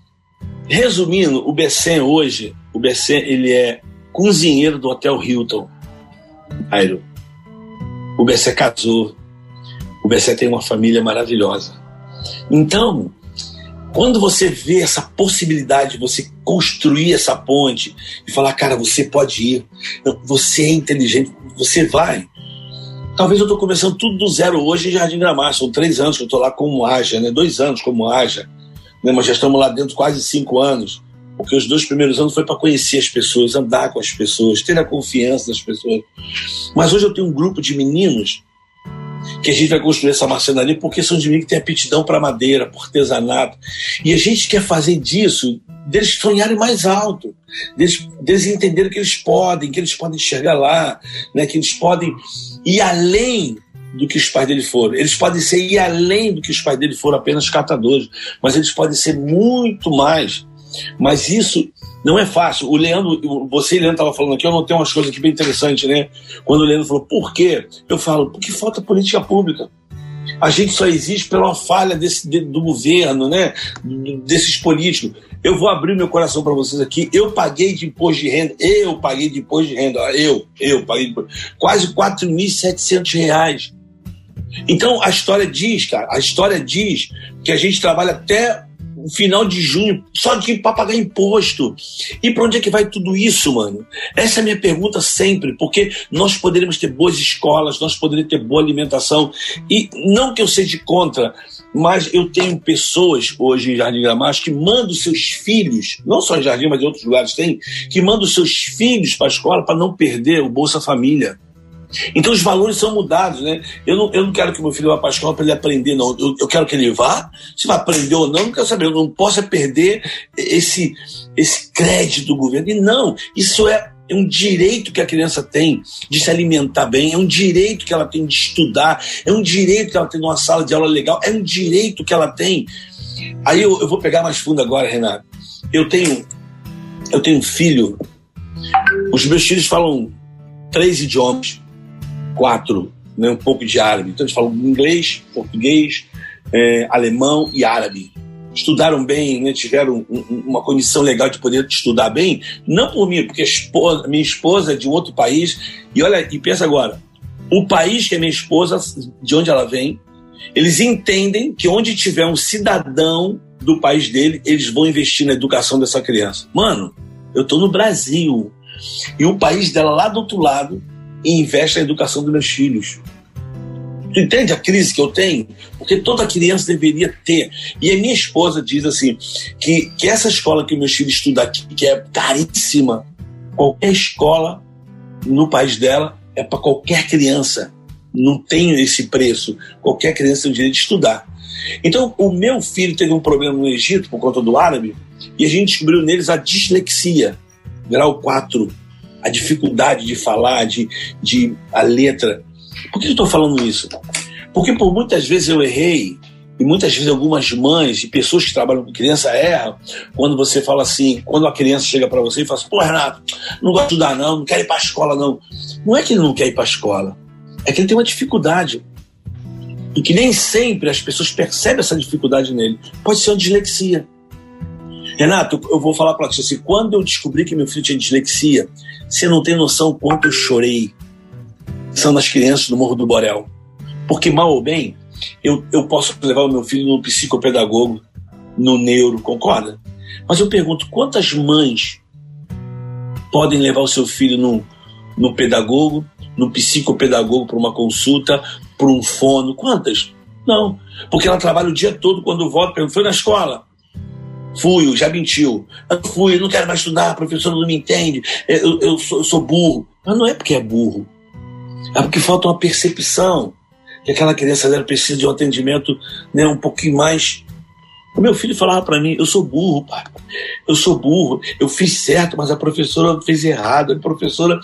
resumindo, o Bessem hoje, o Bessem, ele é cozinheiro do Hotel Hilton. Airo. O Bessé casou. O Bessé tem uma família maravilhosa. Então, quando você vê essa possibilidade de você construir essa ponte e falar, cara, você pode ir, você é inteligente, você vai. Talvez eu estou começando tudo do zero hoje em Jardim Gramar. São três anos que eu estou lá como Aja, né? dois anos como Aja né? mas já estamos lá dentro quase cinco anos, porque os dois primeiros anos foi para conhecer as pessoas, andar com as pessoas, ter a confiança das pessoas. Mas hoje eu tenho um grupo de meninos que a gente vai construir essa marcenaria porque são de mim que têm aptidão para madeira, para artesanato. E a gente quer fazer disso, deles sonharem mais alto, deles, deles entenderem que eles podem, que eles podem chegar lá, né, que eles podem ir além do que os pais dele foram. Eles podem ser ir além do que os pais dele foram apenas catadores, mas eles podem ser muito mais. Mas isso não é fácil. O Leandro, você e o Leandro estavam falando aqui, eu notei umas coisas aqui bem interessantes, né? Quando o Leandro falou, por quê? Eu falo, porque falta política pública. A gente só existe pela falha desse, de, do governo, né? desses políticos. Eu vou abrir meu coração para vocês aqui. Eu paguei de imposto de renda, eu paguei de imposto de renda, eu, eu paguei de imposto, quase 4.700 reais. Então a história diz, cara, a história diz que a gente trabalha até final de junho só de para pagar imposto. E para onde é que vai tudo isso, mano? Essa é a minha pergunta sempre, porque nós poderíamos ter boas escolas, nós poderíamos ter boa alimentação. E não que eu seja contra, mas eu tenho pessoas hoje em Jardim Gramacho que mandam seus filhos, não só em Jardim, mas em outros lugares tem, que mandam seus filhos para a escola para não perder o Bolsa Família. Então os valores são mudados, né? Eu não, eu não quero que meu filho vá para a escola para ele aprender, não. Eu, eu, quero que ele vá. Se vai aprender ou não, não quero saber. Eu não posso é perder esse, esse crédito do governo. E não, isso é é um direito que a criança tem de se alimentar bem, é um direito que ela tem de estudar, é um direito que ela tem numa sala de aula legal, é um direito que ela tem. Aí eu, eu vou pegar mais fundo agora, Renato. Eu tenho, eu tenho um filho, os meus filhos falam três idiomas quatro, né, um pouco de árabe. Então eles falam inglês, português, é, alemão e árabe. Estudaram bem, né, tiveram um, uma condição legal de poder estudar bem, não por mim, porque esposa, minha esposa é de outro país. E olha, e pensa agora, o país que é minha esposa, de onde ela vem, eles entendem que onde tiver um cidadão do país dele, eles vão investir na educação dessa criança. Mano, eu tô no Brasil. E o país dela lá do outro lado e investe na educação dos meus filhos. Tu entende a crise que eu tenho? Porque toda criança deveria ter. E a minha esposa diz assim: que, que essa escola que meus filhos estudam aqui, que é caríssima, qualquer escola no país dela é para qualquer criança. Não tem esse preço. Qualquer criança tem o direito de estudar. Então, o meu filho teve um problema no Egito por conta do árabe, e a gente descobriu neles a dislexia, grau 4 a dificuldade de falar, de, de a letra. Por que eu estou falando isso? Porque por muitas vezes eu errei, e muitas vezes algumas mães e pessoas que trabalham com criança erram quando você fala assim, quando a criança chega para você e fala assim, pô, Renato, não gosto de estudar não, não quero ir para a escola não. Não é que ele não quer ir para a escola, é que ele tem uma dificuldade. E que nem sempre as pessoas percebem essa dificuldade nele. Pode ser uma dislexia. Renato, eu vou falar para você assim, quando eu descobri que meu filho tinha dislexia, você não tem noção quanto eu chorei. São as crianças do Morro do Borel. Porque, mal ou bem, eu, eu posso levar o meu filho no psicopedagogo, no neuro, concorda? Mas eu pergunto, quantas mães podem levar o seu filho no, no pedagogo, no psicopedagogo para uma consulta, para um fono? Quantas? Não. Porque ela trabalha o dia todo, quando volta, pergunta, foi na escola? Fui, já mentiu. Eu fui, não quero mais estudar, a professora não me entende, eu, eu, sou, eu sou burro. Mas não é porque é burro, é porque falta uma percepção que aquela criança dela precisa de um atendimento né, um pouquinho mais. O meu filho falava para mim: Eu sou burro, pai. Eu sou burro. Eu fiz certo, mas a professora fez errado. A professora.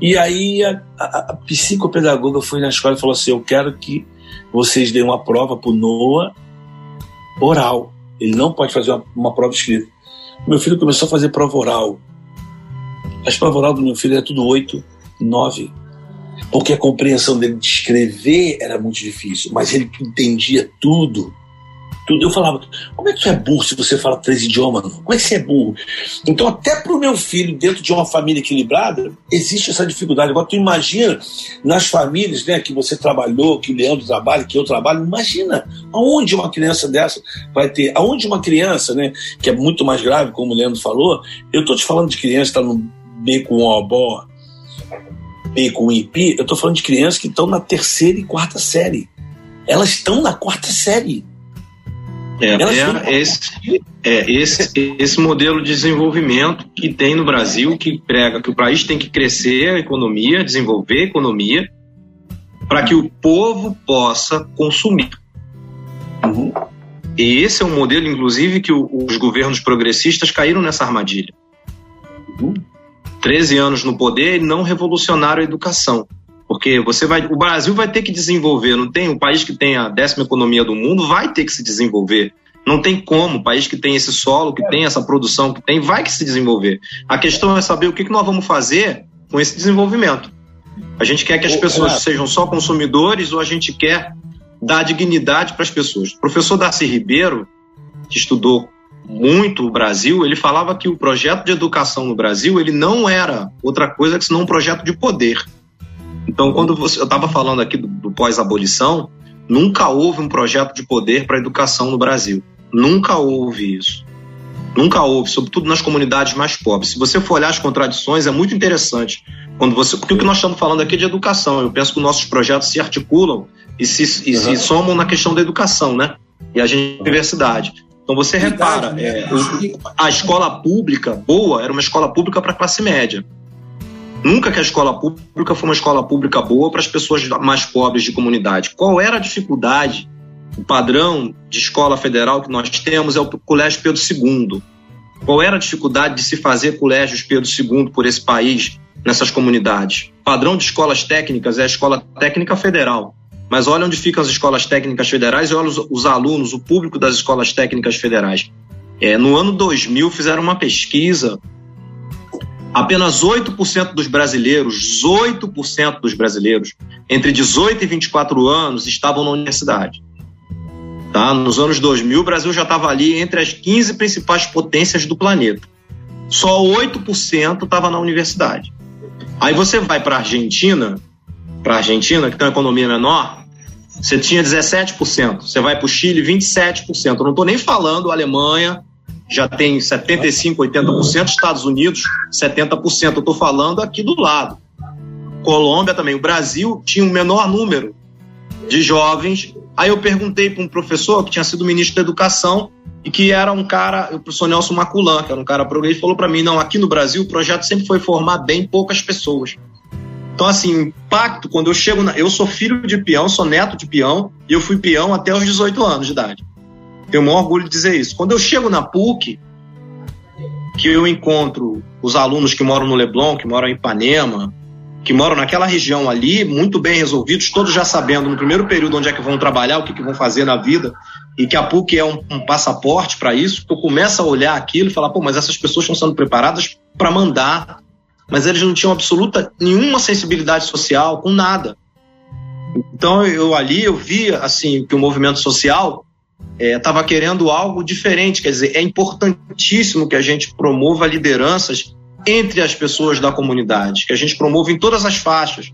E aí a, a, a psicopedagoga foi na escola e falou assim: Eu quero que vocês deem uma prova pro Noah oral. Ele não pode fazer uma, uma prova escrita. Meu filho começou a fazer prova oral. As provas oral do meu filho era tudo oito, nove. Porque a compreensão dele de escrever era muito difícil, mas ele entendia tudo tudo. Eu falava, como é que tu é burro se você fala três idiomas? Como é que você é burro? Então, até para o meu filho, dentro de uma família equilibrada, existe essa dificuldade. Agora, tu imagina nas famílias né, que você trabalhou, que o Leandro trabalha, que eu trabalho, imagina aonde uma criança dessa vai ter, aonde uma criança, né, que é muito mais grave, como o Leandro falou, eu estou te falando de criança que está no com o obó, B com o IP, eu estou falando de crianças que estão na terceira e quarta série. Elas estão na quarta série. É, é, esse, é esse, esse modelo de desenvolvimento que tem no Brasil, que prega que o país tem que crescer a economia, desenvolver a economia, para que o povo possa consumir. Uhum. E esse é um modelo, inclusive, que o, os governos progressistas caíram nessa armadilha. Uhum. 13 anos no poder e não revolucionaram a educação. Porque você vai, o Brasil vai ter que desenvolver, não tem o país que tem a décima economia do mundo vai ter que se desenvolver. Não tem como, o país que tem esse solo, que tem essa produção, que tem, vai que se desenvolver. A questão é saber o que, que nós vamos fazer com esse desenvolvimento. A gente quer que as pessoas sejam só consumidores ou a gente quer dar dignidade para as pessoas. O professor Darcy Ribeiro, que estudou muito o Brasil, ele falava que o projeto de educação no Brasil ele não era outra coisa que senão um projeto de poder. Então, quando você, eu estava falando aqui do, do pós-abolição, nunca houve um projeto de poder para a educação no Brasil. Nunca houve isso. Nunca houve, sobretudo nas comunidades mais pobres. Se você for olhar as contradições, é muito interessante. Quando você, porque o que nós estamos falando aqui é de educação. Eu penso que nossos projetos se articulam e se, e se somam na questão da educação, né? E a gente, universidade. Então você repara, né? é, a escola pública boa era uma escola pública para a classe média. Nunca que a escola pública foi uma escola pública boa para as pessoas mais pobres de comunidade. Qual era a dificuldade? O padrão de escola federal que nós temos é o Colégio Pedro II. Qual era a dificuldade de se fazer colégios Pedro II por esse país, nessas comunidades? O padrão de escolas técnicas é a Escola Técnica Federal. Mas olha onde ficam as escolas técnicas federais e olha os, os alunos, o público das escolas técnicas federais. É, no ano 2000 fizeram uma pesquisa Apenas 8% dos brasileiros, 8% dos brasileiros entre 18 e 24 anos estavam na universidade. Tá? Nos anos 2000, o Brasil já estava ali entre as 15 principais potências do planeta. Só 8% estava na universidade. Aí você vai para a Argentina, para a Argentina, que tem uma economia menor, você tinha 17%. Você vai para o Chile, 27%. Eu não estou nem falando Alemanha, já tem 75%, 80%, Estados Unidos 70%. Eu estou falando aqui do lado. Colômbia também. O Brasil tinha um menor número de jovens. Aí eu perguntei para um professor que tinha sido ministro da Educação e que era um cara, o professor Nelson Maculan, que era um cara progressista, falou para mim: não, aqui no Brasil o projeto sempre foi formar bem poucas pessoas. Então, assim, impacto, quando eu chego. Na, eu sou filho de peão, sou neto de peão, e eu fui peão até os 18 anos de idade. Tenho o maior orgulho de dizer isso. Quando eu chego na PUC, que eu encontro os alunos que moram no Leblon, que moram em Ipanema, que moram naquela região ali, muito bem resolvidos, todos já sabendo no primeiro período onde é que vão trabalhar, o que, que vão fazer na vida, e que a PUC é um, um passaporte para isso, eu começo a olhar aquilo e falar, pô, mas essas pessoas estão sendo preparadas para mandar, mas eles não tinham absoluta nenhuma sensibilidade social com nada. Então eu ali eu vi assim que o movimento social estava é, querendo algo diferente. Quer dizer, é importantíssimo que a gente promova lideranças entre as pessoas da comunidade, que a gente promova em todas as faixas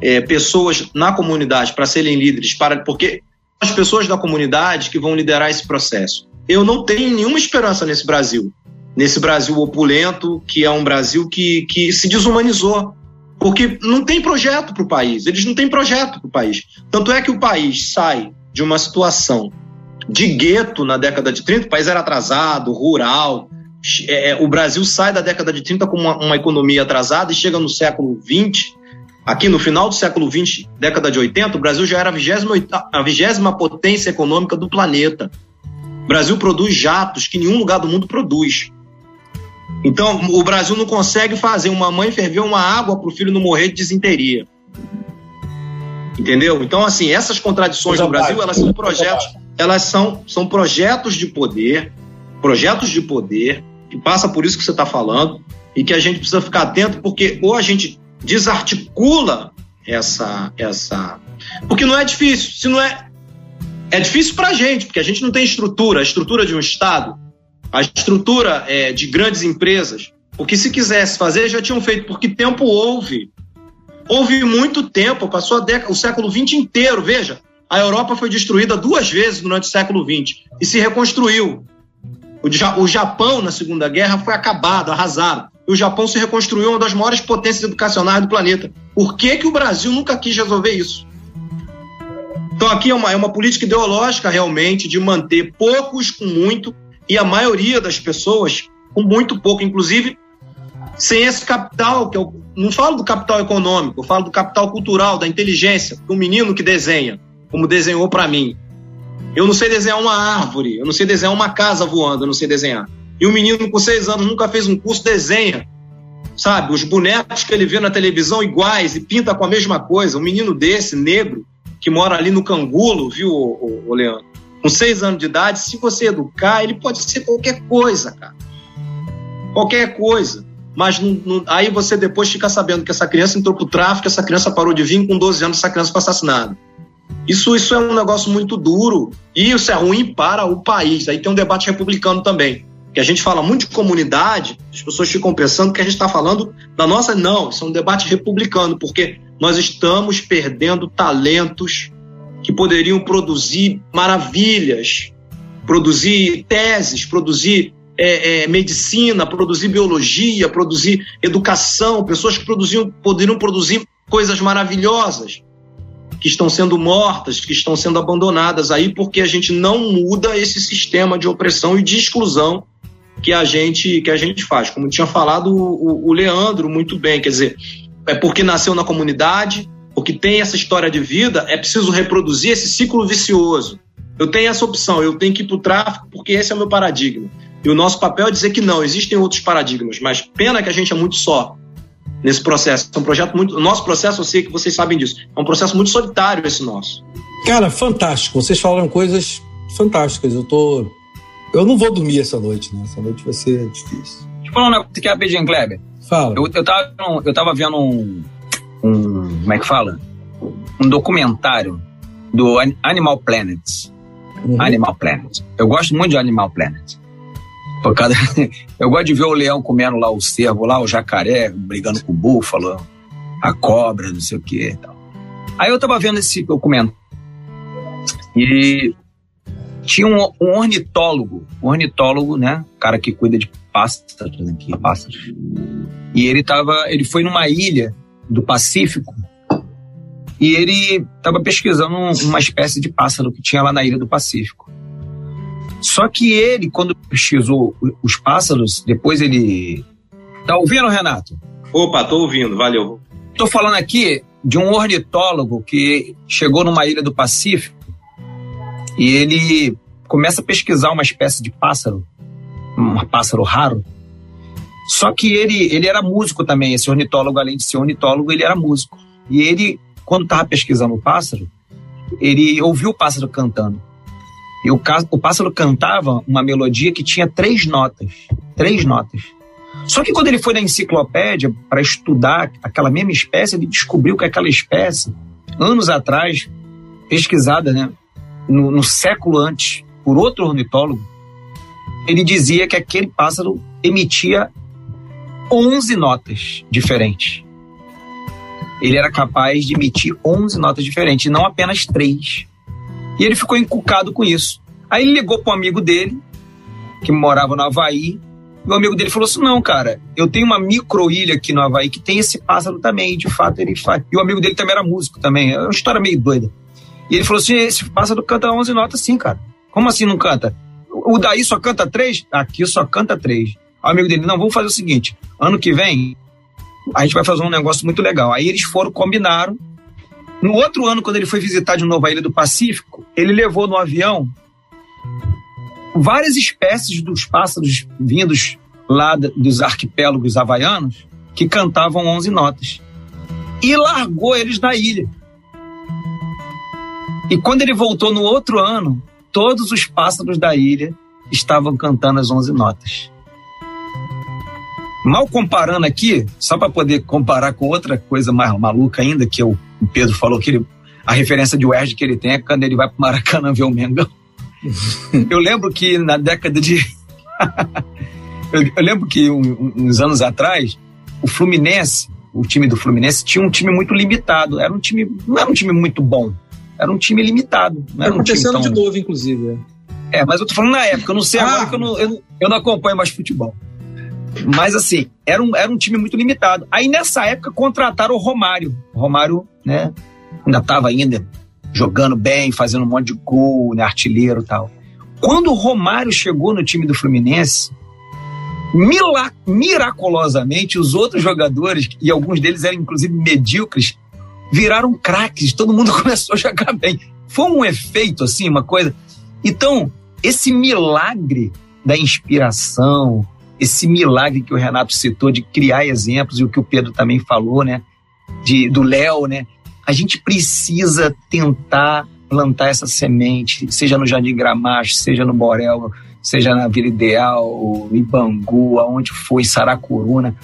é, pessoas na comunidade para serem líderes, para porque as pessoas da comunidade que vão liderar esse processo. Eu não tenho nenhuma esperança nesse Brasil, nesse Brasil opulento, que é um Brasil que, que se desumanizou, porque não tem projeto para o país, eles não têm projeto para o país. Tanto é que o país sai de uma situação de gueto na década de 30, o país era atrasado, rural. É, é, o Brasil sai da década de 30 com uma, uma, economia atrasada e chega no século 20. Aqui no final do século 20, década de 80, o Brasil já era a vigésima, a vigésima potência econômica do planeta. O Brasil produz jatos que nenhum lugar do mundo produz. Então, o Brasil não consegue fazer uma mãe ferver uma água para o filho não morrer de desinteria. Entendeu? Então, assim, essas contradições no Brasil, elas são projetos elas são, são projetos de poder, projetos de poder, que passa por isso que você está falando, e que a gente precisa ficar atento, porque ou a gente desarticula essa. essa porque não é difícil. Se não é. É difícil para a gente, porque a gente não tem estrutura, a estrutura de um Estado, a estrutura é, de grandes empresas. Porque se quisesse fazer, já tinham feito, porque tempo houve. Houve muito tempo, passou década, o século XX inteiro. Veja, a Europa foi destruída duas vezes durante o século XX e se reconstruiu. O Japão, na Segunda Guerra, foi acabado, arrasado. E o Japão se reconstruiu uma das maiores potências educacionais do planeta. Por que, que o Brasil nunca quis resolver isso? Então, aqui é uma, é uma política ideológica, realmente, de manter poucos com muito e a maioria das pessoas com muito pouco, inclusive sem esse capital, que eu não falo do capital econômico, eu falo do capital cultural, da inteligência, do menino que desenha como desenhou para mim. Eu não sei desenhar uma árvore, eu não sei desenhar uma casa voando, eu não sei desenhar. E um menino com seis anos nunca fez um curso, desenha. Sabe, os bonecos que ele vê na televisão iguais e pinta com a mesma coisa. Um menino desse, negro, que mora ali no Cangulo, viu, o, o, o Leandro? Com seis anos de idade, se você educar, ele pode ser qualquer coisa, cara. Qualquer coisa. Mas não, não, aí você depois fica sabendo que essa criança entrou pro tráfico, essa criança parou de vir, com 12 anos essa criança foi assassinada. Isso, isso é um negócio muito duro e isso é ruim para o país. Aí tem um debate republicano também. Que a gente fala muito de comunidade, as pessoas ficam pensando que a gente está falando da nossa. Não, isso é um debate republicano, porque nós estamos perdendo talentos que poderiam produzir maravilhas, produzir teses, produzir é, é, medicina, produzir biologia, produzir educação, pessoas que produziam, poderiam produzir coisas maravilhosas que estão sendo mortas, que estão sendo abandonadas aí porque a gente não muda esse sistema de opressão e de exclusão que a gente que a gente faz. Como tinha falado o, o Leandro muito bem, quer dizer, é porque nasceu na comunidade, porque tem essa história de vida, é preciso reproduzir esse ciclo vicioso. Eu tenho essa opção, eu tenho que ir para o tráfico porque esse é o meu paradigma. E o nosso papel é dizer que não, existem outros paradigmas, mas pena que a gente é muito só nesse processo. É um projeto muito. O nosso processo, eu sei que vocês sabem disso, é um processo muito solitário esse nosso. Cara, fantástico. Vocês falaram coisas fantásticas. Eu tô. Eu não vou dormir essa noite, né? Essa noite vai ser difícil. Deixa eu falar um negócio aqui rapidinho, Kleber. Fala. Eu, eu, tava, eu tava vendo um, um. Como é que fala? Um documentário do Animal Planet. Uhum. Animal Planet. Eu gosto muito de Animal Planet. Causa... (laughs) Eu gosto de ver o leão comendo lá o cervo, lá o jacaré brigando com o búfalo, a cobra, não sei o que e tal. Aí eu tava vendo esse documento e tinha um, um ornitólogo, um ornitólogo, né, cara que cuida de pássaros aqui, pássaros. E ele tava, ele foi numa ilha do Pacífico e ele estava pesquisando uma espécie de pássaro que tinha lá na ilha do Pacífico. Só que ele, quando pesquisou os pássaros, depois ele. Tá ouvindo, Renato? Opa, tô ouvindo, valeu. Tô falando aqui de um ornitólogo que chegou numa ilha do Pacífico e ele começa a pesquisar uma espécie de pássaro, um pássaro raro. Só que ele, ele era músico também, esse ornitólogo, além de ser ornitólogo, ele era músico. E ele, quando estava pesquisando o pássaro, ele ouviu o pássaro cantando. E o, o pássaro cantava uma melodia que tinha três notas. Três notas. Só que quando ele foi na enciclopédia para estudar aquela mesma espécie, ele descobriu que aquela espécie, anos atrás, pesquisada né, no, no século antes por outro ornitólogo, ele dizia que aquele pássaro emitia 11 notas diferentes. Ele era capaz de emitir 11 notas diferentes, não apenas três. E ele ficou encucado com isso. Aí ele ligou para um amigo dele, que morava no Havaí, e o amigo dele falou assim: não, cara, eu tenho uma micro-ilha aqui no Havaí que tem esse pássaro também, e de fato ele faz. E o amigo dele também era músico também, é uma história meio doida. E ele falou assim: esse pássaro canta 11 notas sim, cara. Como assim não canta? O daí só canta três? Aqui só canta três. O amigo dele: não, vamos fazer o seguinte: ano que vem a gente vai fazer um negócio muito legal. Aí eles foram, combinaram, no outro ano, quando ele foi visitar de novo a Ilha do Pacífico, ele levou no avião várias espécies dos pássaros vindos lá dos arquipélagos havaianos que cantavam 11 notas. E largou eles na ilha. E quando ele voltou no outro ano, todos os pássaros da ilha estavam cantando as 11 notas. Mal comparando aqui, só para poder comparar com outra coisa mais maluca ainda, que eu o Pedro falou que ele, a referência de Werd que ele tem é quando ele vai para o Maracanã ver o Mengão. (laughs) eu lembro que na década de. (laughs) eu, eu, lembro que um, uns anos atrás, o Fluminense, o time do Fluminense, tinha um time muito limitado. Era um time. Não era um time muito bom. Era um time limitado. Não era tá um time acontecendo tão... de novo, inclusive. É. é, mas eu tô falando na época, eu não sei ah. agora que eu não, eu, eu não acompanho mais futebol. Mas assim, era um, era um time muito limitado. Aí nessa época contrataram o Romário. O Romário, né, ainda estava ainda jogando bem, fazendo um monte de gol, né, artilheiro e tal. Quando o Romário chegou no time do Fluminense, miraculosamente os outros jogadores, e alguns deles eram inclusive medíocres, viraram craques, todo mundo (laughs) começou a jogar bem. Foi um efeito assim, uma coisa. Então, esse milagre da inspiração, esse milagre que o Renato citou de criar exemplos e o que o Pedro também falou, né? De, do Léo, né? A gente precisa tentar plantar essa semente, seja no Jardim Gramacho, seja no Borel, seja na Vila Ideal, em Bangu, aonde foi, Saracuruna,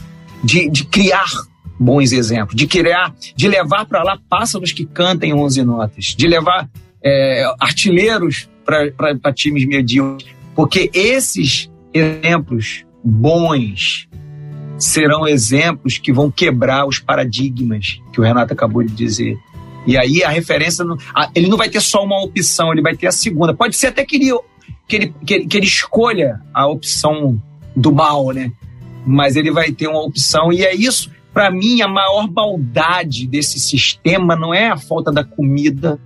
de, de criar bons exemplos, de criar, de levar para lá pássaros que cantem 11 notas, de levar é, artilheiros para times medíocres, porque esses exemplos bons serão exemplos que vão quebrar os paradigmas que o Renato acabou de dizer. E aí a referência, ele não vai ter só uma opção, ele vai ter a segunda. Pode ser até que ele, que ele, que ele, que ele escolha a opção do mal, né? Mas ele vai ter uma opção, e é isso. Para mim, a maior maldade desse sistema não é a falta da comida,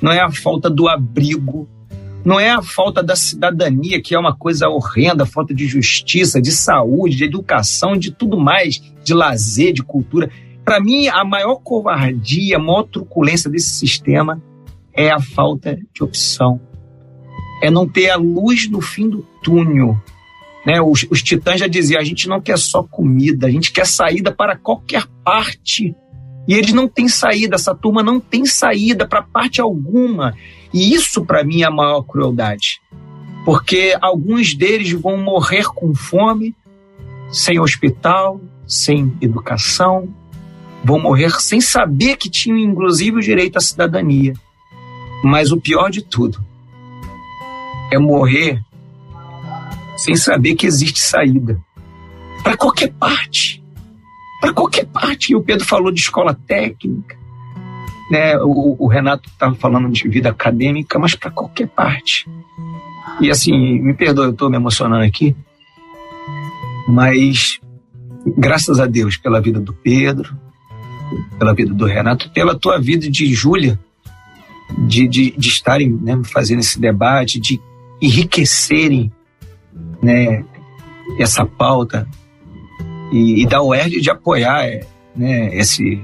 não é a falta do abrigo, não é a falta da cidadania, que é uma coisa horrenda, falta de justiça, de saúde, de educação, de tudo mais, de lazer, de cultura. Para mim, a maior covardia, a maior truculência desse sistema é a falta de opção. É não ter a luz no fim do túnel. Né? Os, os titãs já diziam: a gente não quer só comida, a gente quer saída para qualquer parte. E eles não têm saída, essa turma não tem saída para parte alguma. E isso, para mim, é a maior crueldade. Porque alguns deles vão morrer com fome, sem hospital, sem educação, vão morrer sem saber que tinham, inclusive, o direito à cidadania. Mas o pior de tudo é morrer sem saber que existe saída para qualquer parte. Para qualquer parte. E o Pedro falou de escola técnica, né? O, o Renato estava falando de vida acadêmica, mas para qualquer parte. E assim, me perdoe, eu estou me emocionando aqui, mas graças a Deus pela vida do Pedro, pela vida do Renato, pela tua vida de Júlia, de, de, de estarem né, fazendo esse debate, de enriquecerem né, essa pauta e, e da UERJ de apoiar né, esse,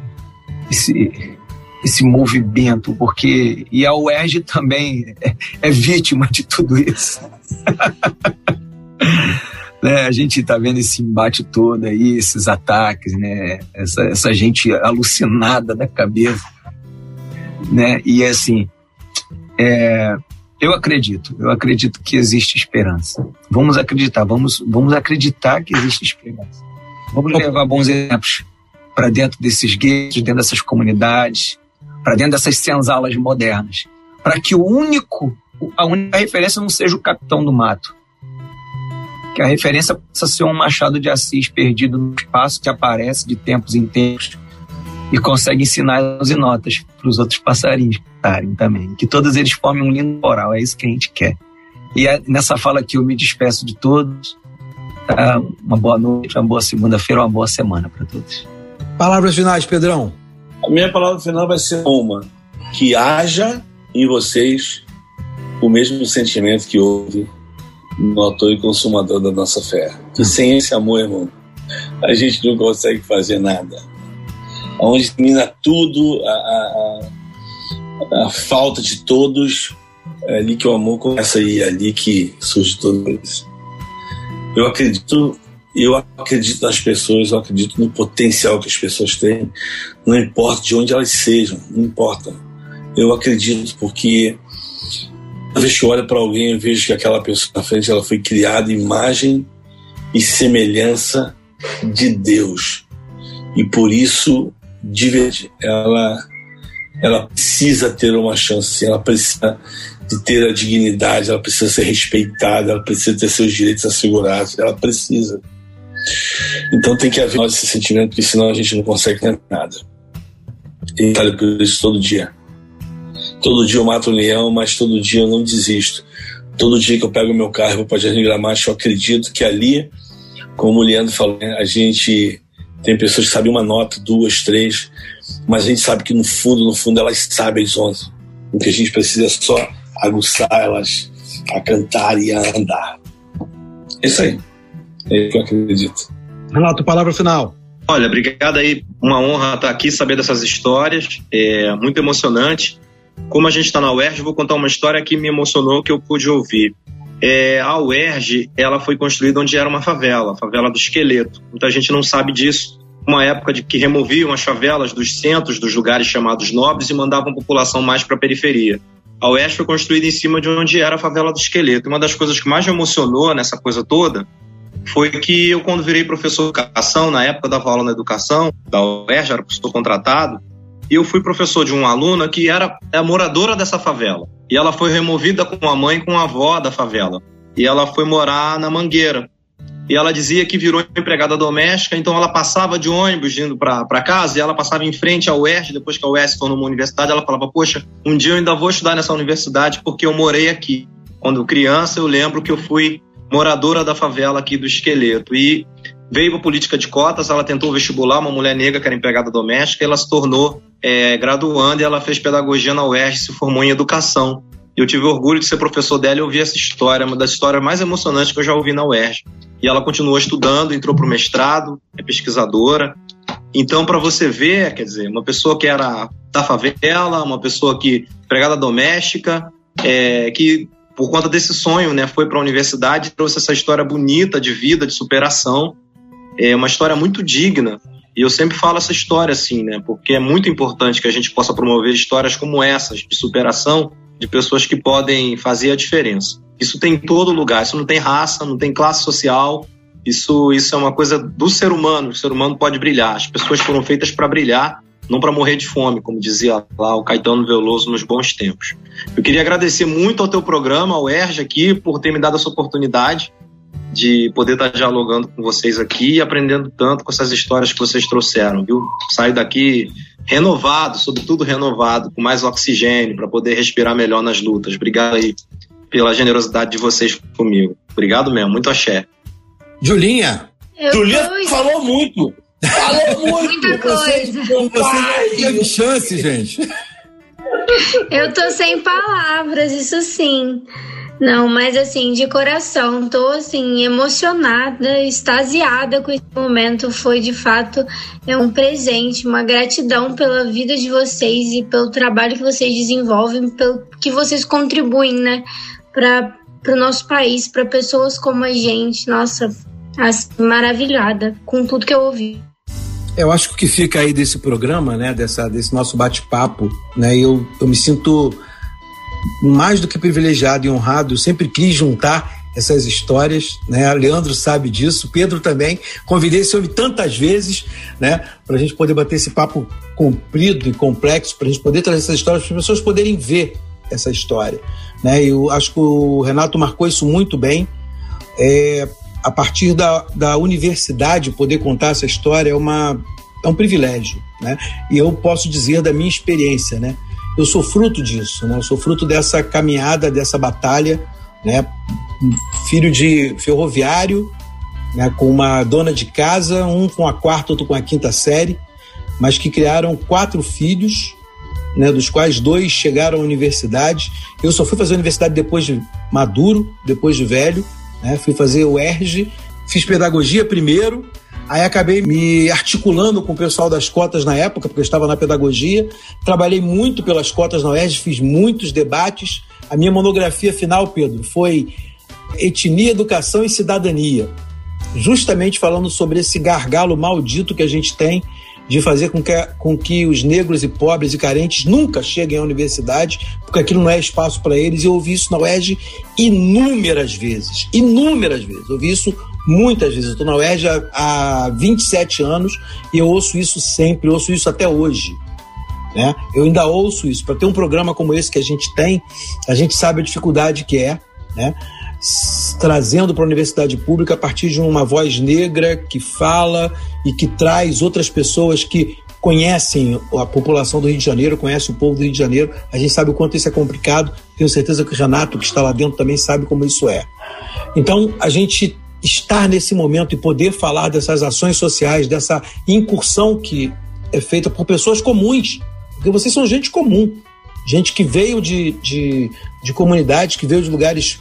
esse, esse movimento, porque e a UERJ também é, é vítima de tudo isso. (laughs) né, a gente está vendo esse embate todo aí, esses ataques, né, essa, essa gente alucinada da cabeça, né, e assim, é, eu acredito, eu acredito que existe esperança. Vamos acreditar, vamos, vamos acreditar que existe esperança. Vamos levar bons exemplos para dentro desses guetos, dentro dessas comunidades, para dentro dessas senzalas modernas, para que o único, a única referência não seja o capitão do mato, que a referência possa ser um Machado de Assis perdido no espaço que aparece de tempos em tempos e consegue ensinar e notas para os outros passarinhos cantarem também. Que todos eles formem um lindo coral, é isso que a gente quer. E é nessa fala que eu me despeço de todos. Tá? Uma boa noite, uma boa segunda-feira, uma boa semana para todos. Palavras finais, Pedrão. A minha palavra final vai ser uma: que haja em vocês o mesmo sentimento que houve no autor e consumador da nossa fé. Que sem esse amor, irmão, a gente não consegue fazer nada. Onde termina tudo, a, a, a falta de todos, é ali que o amor começa ir, é ali que surge tudo isso. Eu acredito, eu acredito nas pessoas, eu acredito no potencial que as pessoas têm, não importa de onde elas sejam, não importa. Eu acredito porque Cada vez que eu olho para alguém, eu vejo que aquela pessoa na frente ela foi criada imagem e semelhança de Deus. E por isso, de verdade, ela, ela precisa ter uma chance, ela precisa de ter a dignidade, ela precisa ser respeitada, ela precisa ter seus direitos assegurados, ela precisa. Então tem que haver esse sentimento, porque senão a gente não consegue nada. E falo por isso todo dia. Todo dia eu mato um leão, mas todo dia eu não desisto. Todo dia que eu pego meu carro e vou para Jardim Gramacho, eu acredito que ali, como o Leandro falou, né, a gente tem pessoas que sabem uma nota, duas, três, mas a gente sabe que no fundo, no fundo, elas sabem as onze. O que a gente precisa é só aguçar elas a cantar e a andar. É isso aí. É isso que eu acredito. Renato, palavra final. Olha, obrigado aí. Uma honra estar aqui, saber dessas histórias. É muito emocionante. Como a gente está na UERJ, vou contar uma história que me emocionou, que eu pude ouvir. É, a UERJ ela foi construída onde era uma favela, a favela do Esqueleto. Muita gente não sabe disso. Uma época de que removiam as favelas dos centros dos lugares chamados nobres e mandavam a população mais para a periferia. A UERJ foi construída em cima de onde era a favela do Esqueleto. Uma das coisas que mais me emocionou nessa coisa toda foi que eu, quando virei professor de educação, na época dava aula na educação, da UERJ, era professor contratado, e eu fui professor de uma aluna que era a moradora dessa favela. E ela foi removida com a mãe e com a avó da favela. E ela foi morar na Mangueira. E ela dizia que virou empregada doméstica, então ela passava de ônibus indo para casa e ela passava em frente ao UERJ, depois que a UERJ tornou uma universidade, ela falava: Poxa, um dia eu ainda vou estudar nessa universidade porque eu morei aqui. Quando criança, eu lembro que eu fui moradora da favela aqui do Esqueleto. E veio para política de cotas, ela tentou vestibular, uma mulher negra que era empregada doméstica, ela se tornou é, graduanda e ela fez pedagogia na UERJ, se formou em educação. Eu tive orgulho de ser professor dela e ouvir essa história, uma das histórias mais emocionantes que eu já ouvi na UERJ. E ela continuou estudando, entrou para o mestrado, é pesquisadora. Então, para você ver, quer dizer, uma pessoa que era da favela, uma pessoa que empregada doméstica, é, que por conta desse sonho, né, foi para a universidade, trouxe essa história bonita de vida, de superação, é uma história muito digna. E eu sempre falo essa história assim, né, porque é muito importante que a gente possa promover histórias como essas de superação de pessoas que podem fazer a diferença. Isso tem em todo lugar, isso não tem raça, não tem classe social, isso, isso é uma coisa do ser humano, o ser humano pode brilhar. As pessoas foram feitas para brilhar, não para morrer de fome, como dizia lá o Caetano Veloso nos bons tempos. Eu queria agradecer muito ao teu programa, ao Erge aqui, por ter me dado essa oportunidade de poder estar dialogando com vocês aqui e aprendendo tanto com essas histórias que vocês trouxeram, viu? Saio daqui renovado, sobretudo renovado, com mais oxigênio para poder respirar melhor nas lutas. Obrigado aí pela generosidade de vocês comigo. Obrigado mesmo, muito axé. Julinha. Eu Julinha tô- falou muito. Falou (laughs) muito. Muita coisa. Você teve chance, gente. Eu tô sem palavras, isso sim. Não, mas assim, de coração, tô assim, emocionada, extasiada com esse momento. Foi de fato é um presente, uma gratidão pela vida de vocês e pelo trabalho que vocês desenvolvem, pelo que vocês contribuem, né, para o nosso país, para pessoas como a gente. Nossa, assim, maravilhada com tudo que eu ouvi. Eu acho que o que fica aí desse programa, né, dessa, desse nosso bate-papo, né, eu, eu me sinto mais do que privilegiado e honrado. Eu sempre quis juntar essas histórias, né? Leandro sabe disso, Pedro também. Convidei esse homem tantas vezes, né, para a gente poder bater esse papo comprido e complexo, para a gente poder trazer essas histórias para as pessoas poderem ver essa história, né? Eu acho que o Renato marcou isso muito bem. É, a partir da, da universidade poder contar essa história é uma é um privilégio, né? E eu posso dizer da minha experiência, né? Eu sou fruto disso, né? Eu sou fruto dessa caminhada, dessa batalha, né? Filho de ferroviário, né? Com uma dona de casa, um com a quarta, outro com a quinta série, mas que criaram quatro filhos, né? Dos quais dois chegaram à universidade. Eu só fui fazer a universidade depois de maduro, depois de velho, né? Fui fazer o ERG, fiz pedagogia primeiro, Aí acabei me articulando com o pessoal das cotas na época, porque eu estava na pedagogia. Trabalhei muito pelas cotas na UERJ, fiz muitos debates. A minha monografia final, Pedro, foi Etnia, Educação e Cidadania. Justamente falando sobre esse gargalo maldito que a gente tem de fazer com que, com que os negros e pobres e carentes nunca cheguem à universidade, porque aquilo não é espaço para eles. E eu ouvi isso na UERJ inúmeras vezes, inúmeras vezes. Eu ouvi isso muitas vezes. Eu estou na UERJ há, há 27 anos e eu ouço isso sempre, ouço isso até hoje. Né? Eu ainda ouço isso. Para ter um programa como esse que a gente tem, a gente sabe a dificuldade que é, né? Trazendo para a universidade pública a partir de uma voz negra que fala e que traz outras pessoas que conhecem a população do Rio de Janeiro, conhecem o povo do Rio de Janeiro. A gente sabe o quanto isso é complicado. Tenho certeza que o Renato, que está lá dentro, também sabe como isso é. Então, a gente estar nesse momento e poder falar dessas ações sociais, dessa incursão que é feita por pessoas comuns, porque vocês são gente comum, gente que veio de, de, de comunidades, que veio de lugares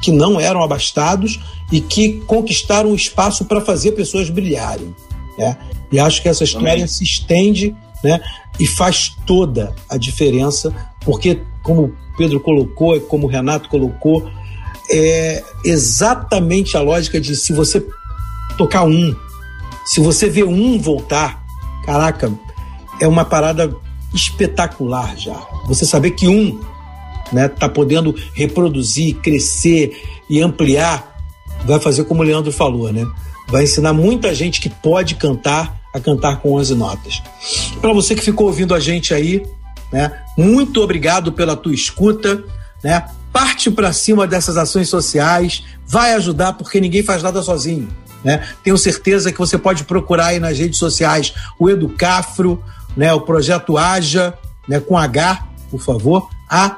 que não eram abastados e que conquistaram o espaço para fazer pessoas brilharem. Né? E acho que essa história Também. se estende né? e faz toda a diferença, porque, como o Pedro colocou e como o Renato colocou, é exatamente a lógica de se você tocar um, se você vê um voltar, caraca, é uma parada espetacular já. Você saber que um né, tá podendo reproduzir, crescer e ampliar vai fazer como o Leandro falou, né? Vai ensinar muita gente que pode cantar a cantar com 11 notas. Para você que ficou ouvindo a gente aí, né? Muito obrigado pela tua escuta, né? Parte para cima dessas ações sociais, vai ajudar porque ninguém faz nada sozinho, né? Tenho certeza que você pode procurar aí nas redes sociais o Educafro, né? O projeto Aja, né? Com H, por favor, A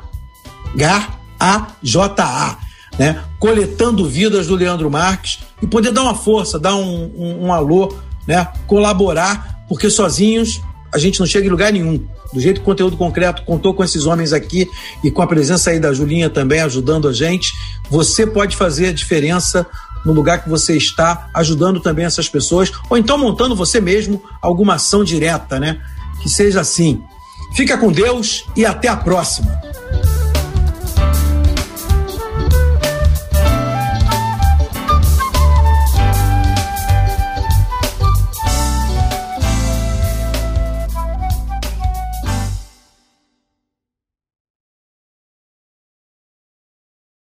H A J A, né? Coletando vidas do Leandro Marques e poder dar uma força, dar um, um, um alô, né? Colaborar, porque sozinhos a gente não chega em lugar nenhum do jeito que o conteúdo concreto contou com esses homens aqui e com a presença aí da Julinha também ajudando a gente, você pode fazer a diferença no lugar que você está, ajudando também essas pessoas, ou então montando você mesmo alguma ação direta, né? Que seja assim. Fica com Deus e até a próxima.